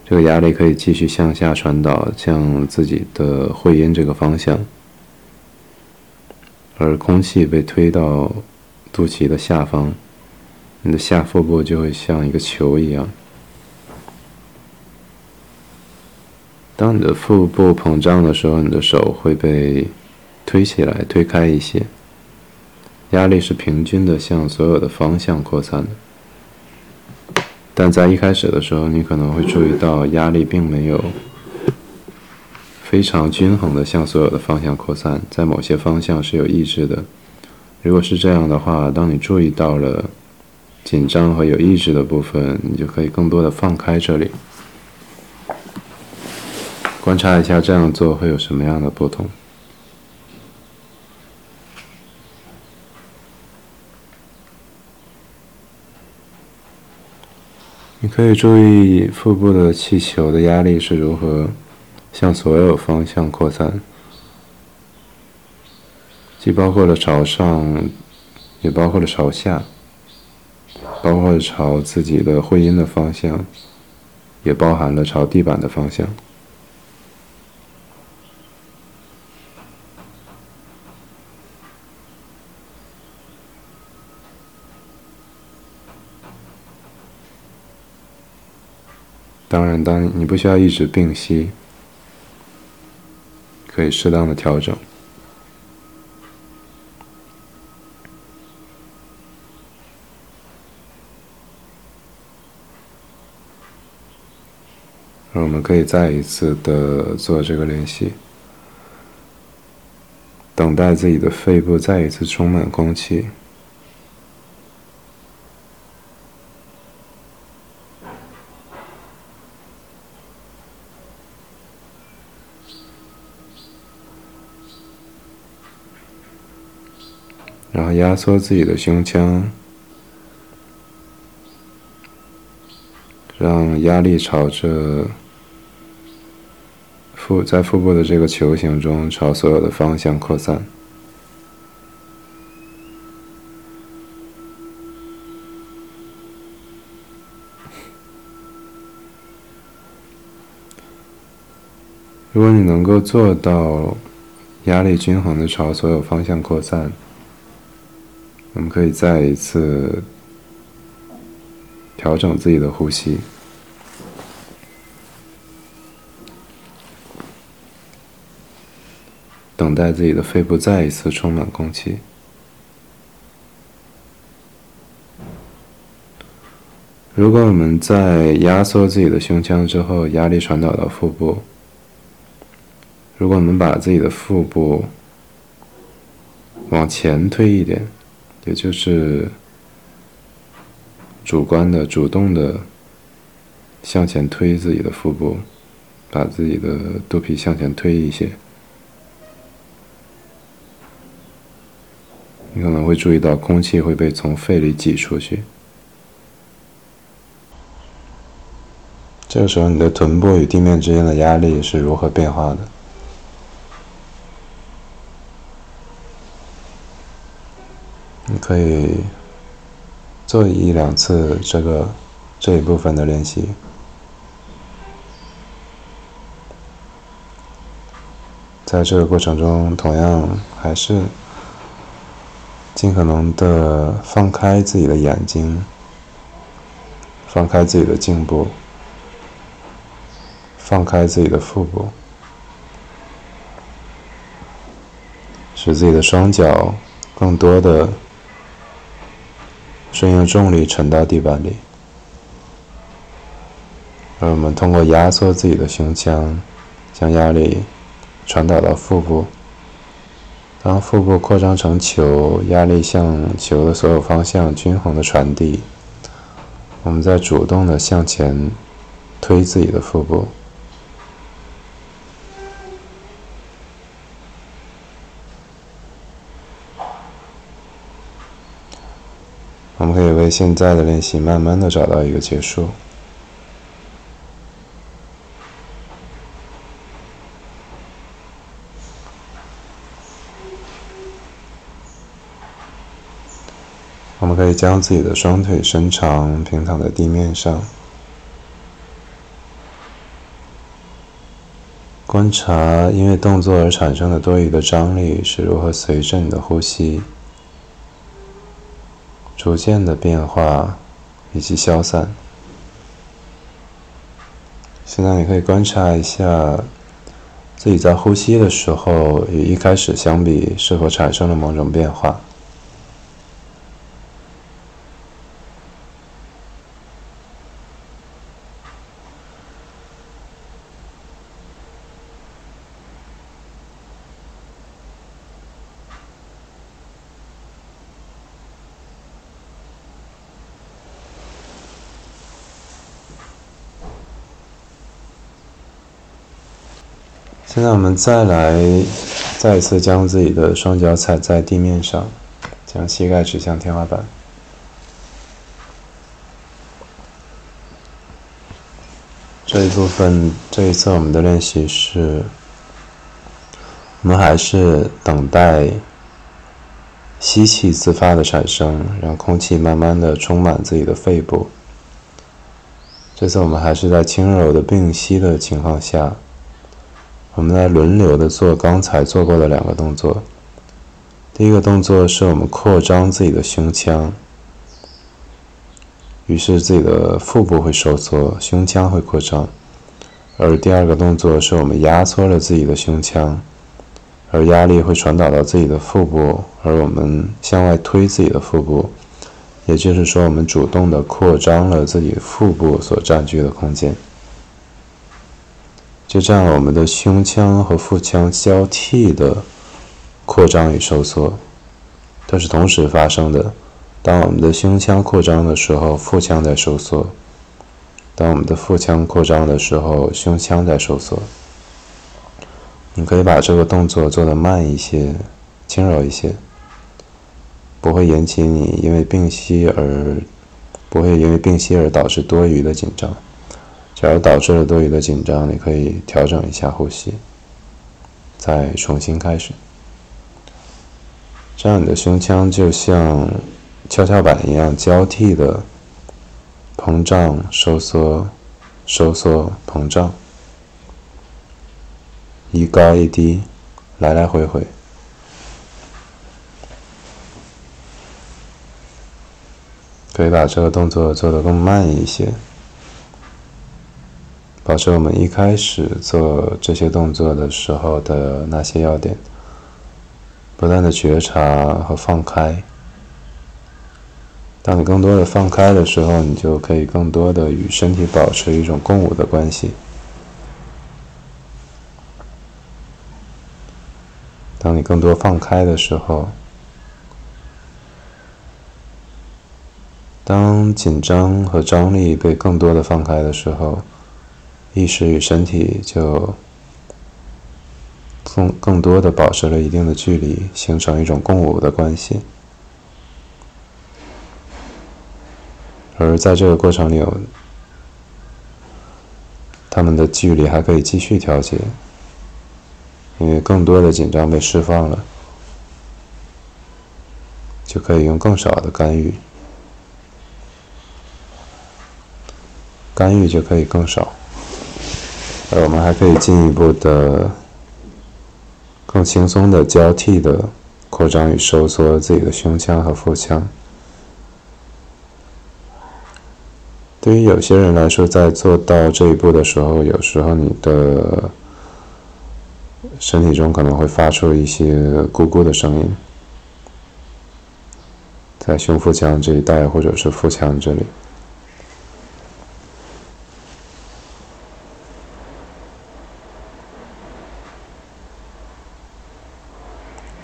这个压力可以继续向下传导，向自己的会阴这个方向，而空气被推到肚脐的下方，你的下腹部就会像一个球一样。当你的腹部膨胀的时候，你的手会被推起来、推开一些。压力是平均的，向所有的方向扩散的。但在一开始的时候，你可能会注意到压力并没有非常均衡的向所有的方向扩散，在某些方向是有抑制的。如果是这样的话，当你注意到了紧张和有抑制的部分，你就可以更多的放开这里。观察一下，这样做会有什么样的不同？你可以注意腹部的气球的压力是如何向所有方向扩散，既包括了朝上，也包括了朝下，包括朝自己的会阴的方向，也包含了朝地板的方向。当然，当你不需要一直屏息，可以适当的调整。而我们可以再一次的做这个练习，等待自己的肺部再一次充满空气。然后压缩自己的胸腔，让压力朝着腹在腹部的这个球形中朝所有的方向扩散。如果你能够做到压力均衡的朝所有方向扩散。我们可以再一次调整自己的呼吸，等待自己的肺部再一次充满空气。如果我们在压缩自己的胸腔之后，压力传导到腹部，如果我们把自己的腹部往前推一点。也就是主观的、主动的向前推自己的腹部，把自己的肚皮向前推一些，你可能会注意到空气会被从肺里挤出去。这个时候，你的臀部与地面之间的压力是如何变化的？你可以做一两次这个这一部分的练习，在这个过程中，同样还是尽可能的放开自己的眼睛，放开自己的颈部，放开自己的腹部，使自己的双脚更多的。顺应重力沉到地板里，而我们通过压缩自己的胸腔，将压力传导到腹部。当腹部扩张成球，压力向球的所有方向均衡的传递，我们在主动的向前推自己的腹部。我们可以为现在的练习慢慢的找到一个结束。我们可以将自己的双腿伸长，平躺在地面上，观察因为动作而产生的多余的张力是如何随着你的呼吸。逐渐的变化以及消散。现在你可以观察一下自己在呼吸的时候与一开始相比是否产生了某种变化。那我们再来，再一次将自己的双脚踩在地面上，将膝盖指向天花板。这一部分，这一次我们的练习是，我们还是等待吸气自发的产生，让空气慢慢的充满自己的肺部。这次我们还是在轻柔的并吸的情况下，我们来轮流的做刚才做过的两个动作。第一个动作是我们扩张自己的胸腔。于是自己的腹部会收缩，胸腔会扩张；而第二个动作是我们压缩了自己的胸腔，而压力会传导到自己的腹部，而我们向外推自己的腹部，也就是说，我们主动的扩张了自己腹部所占据的空间。就这样，我们的胸腔和腹腔交替的扩张与收缩，都是同时发生的。当我们的胸腔扩张的时候，腹腔在收缩；当我们的腹腔扩张的时候，胸腔在收缩。你可以把这个动作做得慢一些、轻柔一些，不会引起你因为屏息而不会因为屏息而导致多余的紧张。假如导致了多余的紧张，你可以调整一下呼吸，再重新开始。这样你的胸腔就像。跷跷板一样交替的膨胀、收缩、收缩、膨胀，一高一低，来来回回。可以把这个动作做得更慢一些，保持我们一开始做这些动作的时候的那些要点，不断的觉察和放开。当你更多的放开的时候，你就可以更多的与身体保持一种共舞的关系。当你更多放开的时候，当紧张和张力被更多的放开的时候，意识与身体就更更多的保持了一定的距离，形成一种共舞的关系。而在这个过程里，有他们的距离还可以继续调节，因为更多的紧张被释放了，就可以用更少的干预，干预就可以更少，我们还可以进一步的、更轻松的交替的扩张与收缩自己的胸腔和腹腔。对于有些人来说，在做到这一步的时候，有时候你的身体中可能会发出一些咕咕的声音，在胸腹腔这一带，或者是腹腔这里。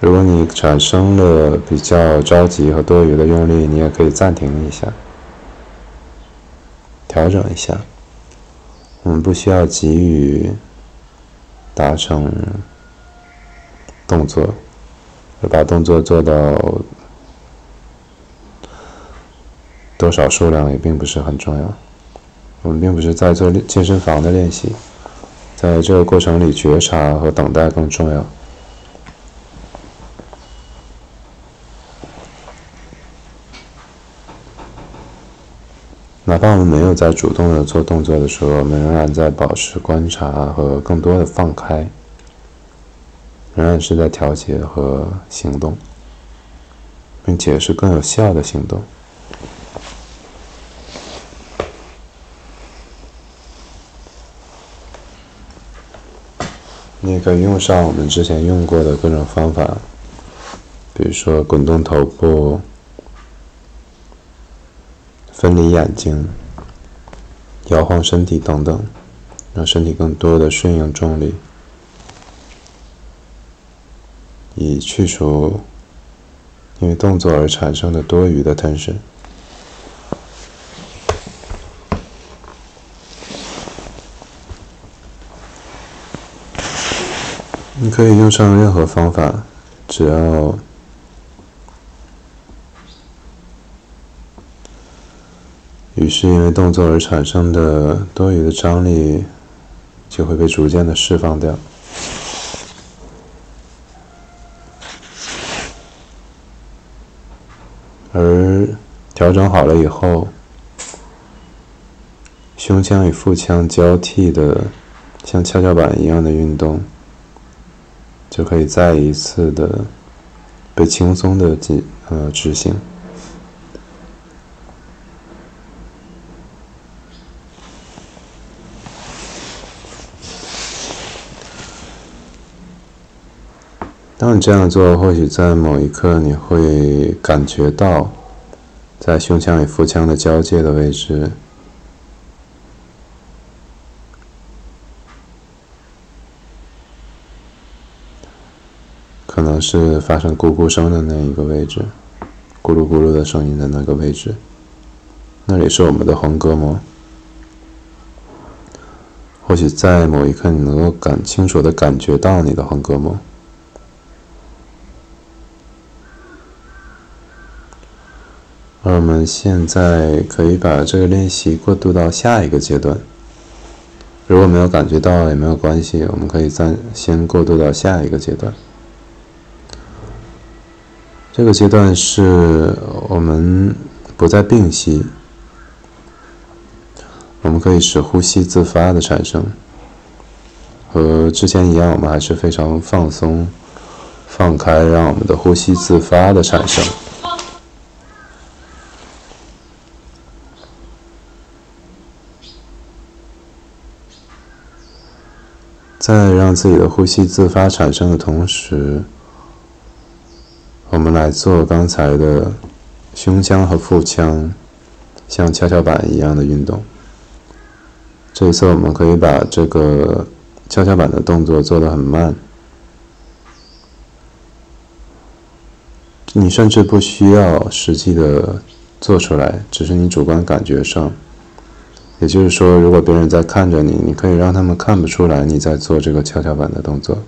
如果你产生了比较着急和多余的用力，你也可以暂停一下。调整一下，我们不需要急于达成动作，而把动作做到多少数量也并不是很重要。我们并不是在做健身房的练习，在这个过程里，觉察和等待更重要。哪怕我们没有在主动的做动作的时候，我们仍然在保持观察和更多的放开，仍然是在调节和行动，并且是更有效的行动。你也可以用上我们之前用过的各种方法，比如说滚动头部。分离眼睛，摇晃身体等等，让身体更多的顺应重力，以去除因为动作而产生的多余的 tension。你可以用上任何方法，只要。于是因为动作而产生的多余的张力就会被逐渐的释放掉。而调整好了以后，胸腔与腹腔交替的像跷跷板一样的运动，就可以再一次的被轻松的进呃执行。当你这样做，或许在某一刻你会感觉到，在胸腔与腹腔的交界的位置，可能是发生咕咕声的那一个位置，咕噜咕噜的声音的那个位置，那里是我们的横膈膜。或许在某一刻，你能够感清楚的感觉到你的横膈膜。我们现在可以把这个练习过渡到下一个阶段。如果没有感觉到也没有关系，我们可以暂先过渡到下一个阶段。这个阶段是我们不再屏息，我们可以使呼吸自发的产生。和之前一样，我们还是非常放松、放开，让我们的呼吸自发的产生。在让自己的呼吸自发产生的同时，我们来做刚才的胸腔和腹腔像跷跷板一样的运动。这一次，我们可以把这个跷跷板的动作做得很慢，你甚至不需要实际的做出来，只是你主观感觉上。也就是说，如果别人在看着你，你可以让他们看不出来你在做这个跷跷板的动作。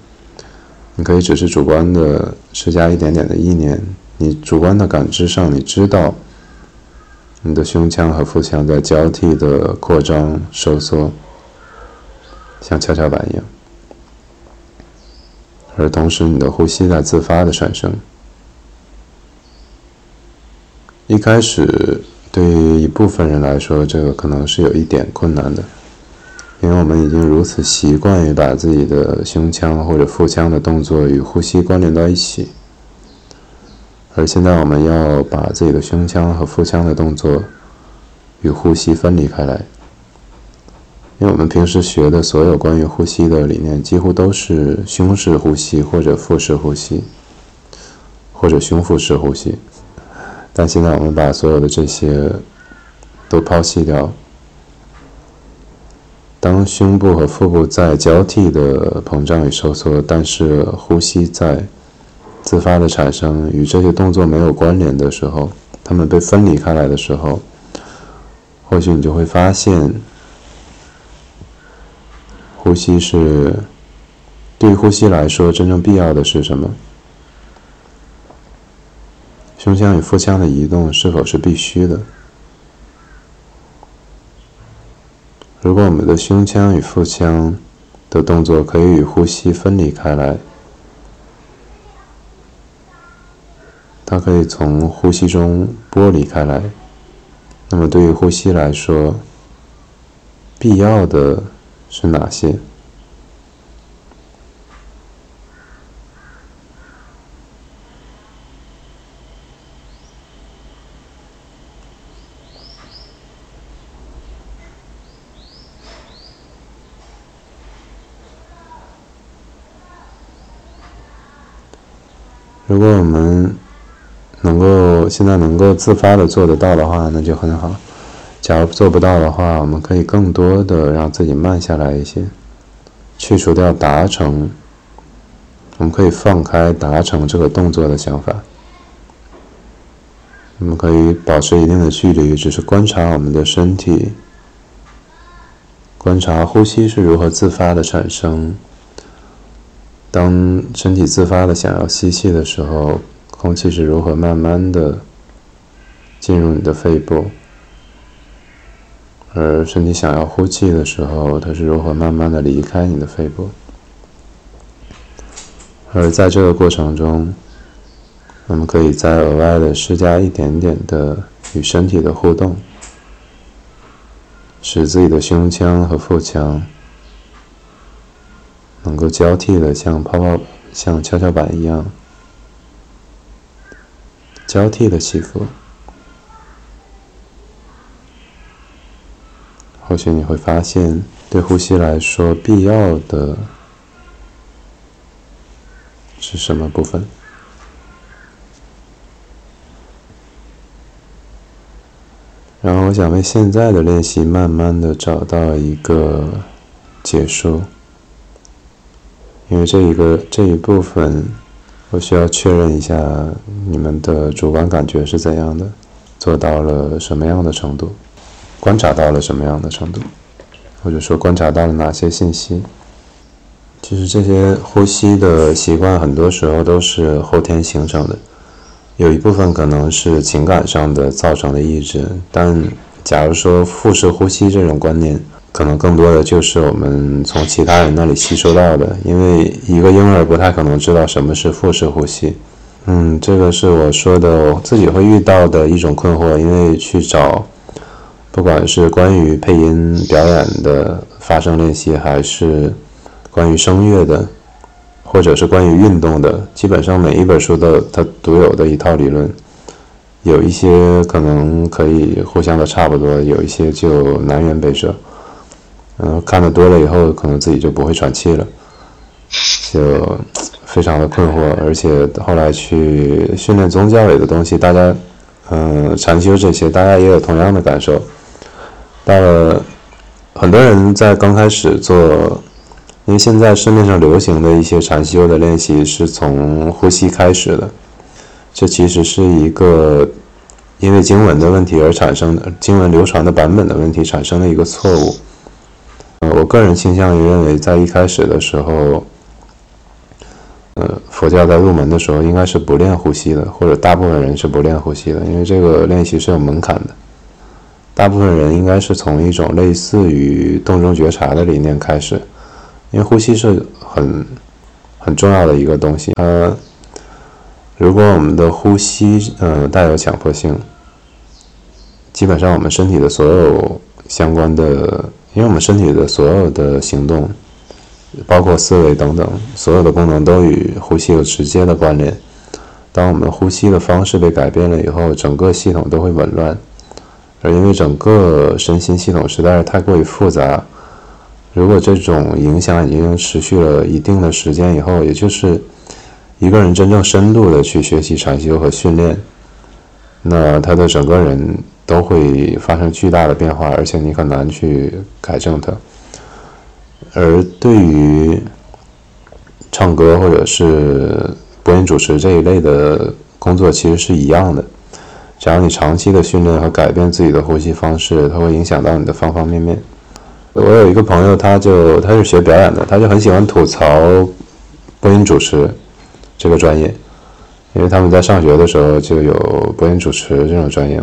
你可以只是主观的施加一点点的意念，你主观的感知上，你知道你的胸腔和腹腔在交替的扩张、收缩，像跷跷板一样。而同时，你的呼吸在自发的产生。一开始。对于一部分人来说，这个可能是有一点困难的，因为我们已经如此习惯于把自己的胸腔或者腹腔的动作与呼吸关联到一起，而现在我们要把自己的胸腔和腹腔的动作与呼吸分离开来，因为我们平时学的所有关于呼吸的理念，几乎都是胸式呼吸或者腹式呼吸，或者胸腹式呼吸。但现在我们把所有的这些都抛弃掉。当胸部和腹部在交替的膨胀与收缩，但是呼吸在自发的产生，与这些动作没有关联的时候，它们被分离开来的时候，或许你就会发现，呼吸是对于呼吸来说真正必要的是什么？胸腔与腹腔的移动是否是必须的？如果我们的胸腔与腹腔的动作可以与呼吸分离开来，它可以从呼吸中剥离开来，那么对于呼吸来说，必要的是哪些？如果我们能够现在能够自发的做得到的话，那就很好。假如做不到的话，我们可以更多的让自己慢下来一些，去除掉达成。我们可以放开达成这个动作的想法。我们可以保持一定的距离，只是观察我们的身体，观察呼吸是如何自发的产生。当身体自发的想要吸气的时候，空气是如何慢慢的进入你的肺部，而身体想要呼气的时候，它是如何慢慢的离开你的肺部。而在这个过程中，我们可以再额外的施加一点点的与身体的互动，使自己的胸腔和腹腔能够交替的像泡泡、像跷跷板一样交替的起伏。或许你会发现，对呼吸来说，必要的是什么部分？然后，我想为现在的练习慢慢的找到一个结束，因为这一个这一部分，我需要确认一下你们的主观感觉是怎样的，做到了什么样的程度。观察到了什么样的程度，或者说观察到了哪些信息？其实这些呼吸的习惯很多时候都是后天形成的，有一部分可能是情感上的造成的意志。但假如说腹式呼吸这种观念，可能更多的就是我们从其他人那里吸收到的，因为一个婴儿不太可能知道什么是腹式呼吸。嗯，这个是我说的，我自己会遇到的一种困惑，因为去找。不管是关于配音表演的发声练习，还是关于声乐的，或者是关于运动的，基本上每一本书都有它独有的一套理论。有一些可能可以互相的差不多，有一些就南辕北辙。嗯，看的多了以后，可能自己就不会喘气了，就非常的困惑。而且后来去训练宗教里的东西，大家，嗯，禅修这些，大家也有同样的感受。到了，很多人在刚开始做，因为现在市面上流行的一些禅修的练习是从呼吸开始的，这其实是一个因为经文的问题而产生的，经文流传的版本的问题产生的一个错误。我个人倾向于认为，在一开始的时候，呃，佛教在入门的时候应该是不练呼吸的，或者大部分人是不练呼吸的，因为这个练习是有门槛的。大部分人应该是从一种类似于洞中觉察的理念开始，因为呼吸是很很重要的一个东西。呃，如果我们的呼吸嗯带有强迫性，基本上我们身体的所有相关的，因为我们身体的所有的行动，包括思维等等，所有的功能都与呼吸有直接的关联。当我们呼吸的方式被改变了以后，整个系统都会紊乱。而因为整个身心系统实在是太过于复杂，如果这种影响已经持续了一定的时间以后，也就是一个人真正深度的去学习禅修和训练，那他的整个人都会发生巨大的变化，而且你很难去改正它。而对于唱歌或者是播音主持这一类的工作，其实是一样的。只要你长期的训练和改变自己的呼吸方式，它会影响到你的方方面面。我有一个朋友，他就他是学表演的，他就很喜欢吐槽播音主持这个专业，因为他们在上学的时候就有播音主持这种专业。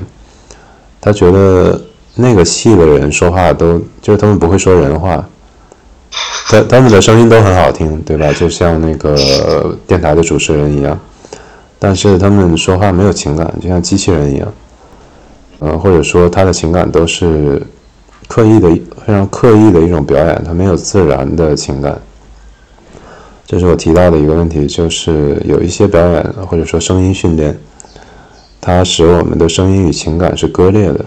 他觉得那个系的人说话都就是他们不会说人话，他他们的声音都很好听，对吧？就像那个电台的主持人一样。但是他们说话没有情感，就像机器人一样，呃，或者说他的情感都是刻意的、非常刻意的一种表演，他没有自然的情感。这是我提到的一个问题，就是有一些表演或者说声音训练，它使我们的声音与情感是割裂的，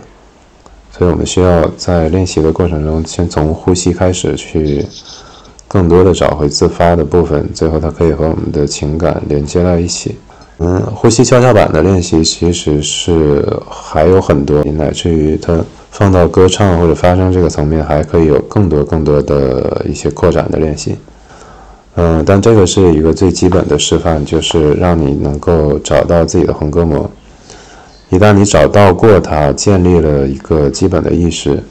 所以我们需要在练习的过程中，先从呼吸开始，去更多的找回自发的部分，最后它可以和我们的情感连接到一起。嗯，呼吸跷跷板的练习其实是还有很多，乃至于它放到歌唱或者发声这个层面，还可以有更多更多的一些扩展的练习。嗯，但这个是一个最基本的示范，就是让你能够找到自己的横膈膜。一旦你找到过它，建立了一个基本的意识，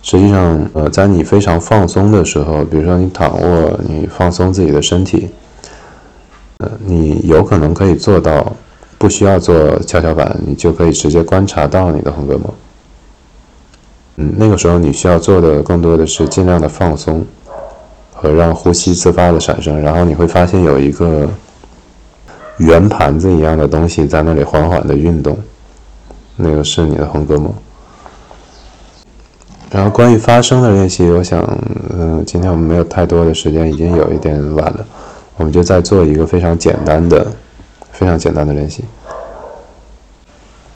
实际上，呃，在你非常放松的时候，比如说你躺卧，你放松自己的身体。呃你有可能可以做到，不需要做跷跷板，你就可以直接观察到你的横膈膜。嗯，那个时候你需要做的更多的是尽量的放松和让呼吸自发的产生，然后你会发现有一个圆盘子一样的东西在那里缓缓的运动，那个是你的横膈膜。然后关于发声的练习，我想，嗯，今天我们没有太多的时间，已经有一点晚了，我们就再做一个非常简单的、非常简单的练习。